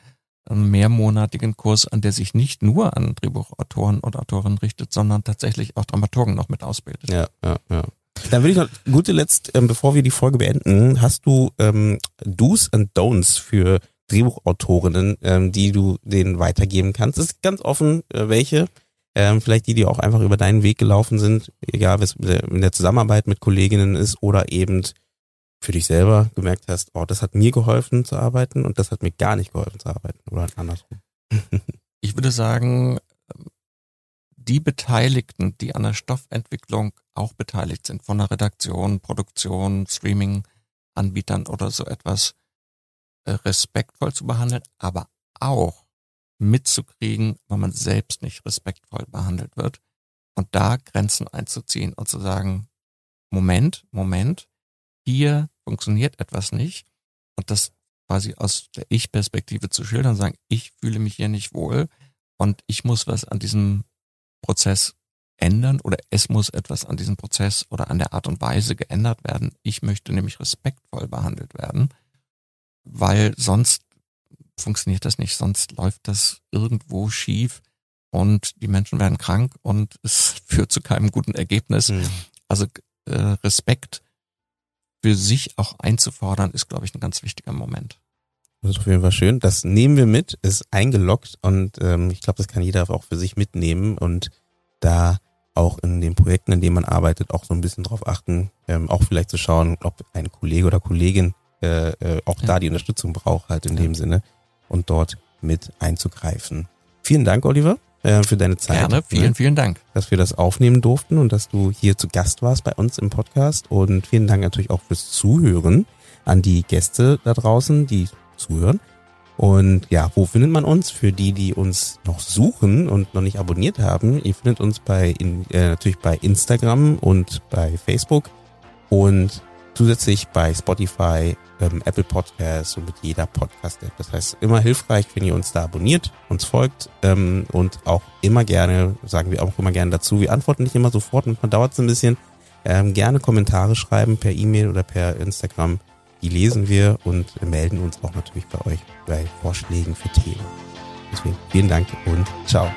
einen mehrmonatigen Kurs an, der sich nicht nur an Drehbuchautoren und Autorinnen richtet, sondern tatsächlich auch Dramaturgen noch mit ausbildet. Ja, ja, ja. Dann würde ich noch, gute Letzt, ähm, bevor wir die Folge beenden, hast du ähm, Do's and Don'ts für Drehbuchautorinnen, ähm, die du denen weitergeben kannst? Das ist ganz offen, äh, welche. Ähm, vielleicht die, die auch einfach über deinen Weg gelaufen sind, egal was in der Zusammenarbeit mit Kolleginnen ist oder eben für dich selber gemerkt hast, oh, das hat mir geholfen zu arbeiten und das hat mir gar nicht geholfen zu arbeiten oder andersrum? ich würde sagen, die Beteiligten, die an der Stoffentwicklung auch beteiligt sind, von der Redaktion, Produktion, Streaming, Anbietern oder so etwas, äh, respektvoll zu behandeln, aber auch mitzukriegen, wenn man selbst nicht respektvoll behandelt wird und da Grenzen einzuziehen und zu sagen, Moment, Moment, hier funktioniert etwas nicht und das quasi aus der Ich-Perspektive zu schildern, sagen, ich fühle mich hier nicht wohl und ich muss was an diesem Prozess ändern oder es muss etwas an diesem Prozess oder an der Art und Weise geändert werden. Ich möchte nämlich respektvoll behandelt werden, weil sonst funktioniert das nicht, sonst läuft das irgendwo schief und die Menschen werden krank und es führt zu keinem guten Ergebnis. Mhm. Also äh, Respekt für sich auch einzufordern, ist, glaube ich, ein ganz wichtiger Moment. Das ist auf jeden Fall schön. Das nehmen wir mit, ist eingeloggt und ähm, ich glaube, das kann jeder auch für sich mitnehmen und da auch in den Projekten, in denen man arbeitet, auch so ein bisschen drauf achten, ähm, auch vielleicht zu schauen, ob ein Kollege oder Kollegin äh, äh, auch ja. da die Unterstützung braucht, halt in ja. dem Sinne und dort mit einzugreifen. Vielen Dank, Oliver äh, für deine Zeit. Gerne, vielen, ne? vielen Dank. Dass wir das aufnehmen durften und dass du hier zu Gast warst bei uns im Podcast. Und vielen Dank natürlich auch fürs Zuhören an die Gäste da draußen, die zuhören. Und ja, wo findet man uns? Für die, die uns noch suchen und noch nicht abonniert haben, ihr findet uns bei in, äh, natürlich bei Instagram und bei Facebook und zusätzlich bei Spotify, ähm, Apple Podcasts und mit jeder Podcast-App. Das heißt, immer hilfreich, wenn ihr uns da abonniert, uns folgt ähm, und auch immer gerne, sagen wir auch immer gerne dazu, wir antworten nicht immer sofort, manchmal dauert es ein bisschen, ähm, gerne Kommentare schreiben per E-Mail oder per Instagram die lesen wir und melden uns auch natürlich bei euch bei Vorschlägen für Themen. Deswegen vielen Dank und ciao.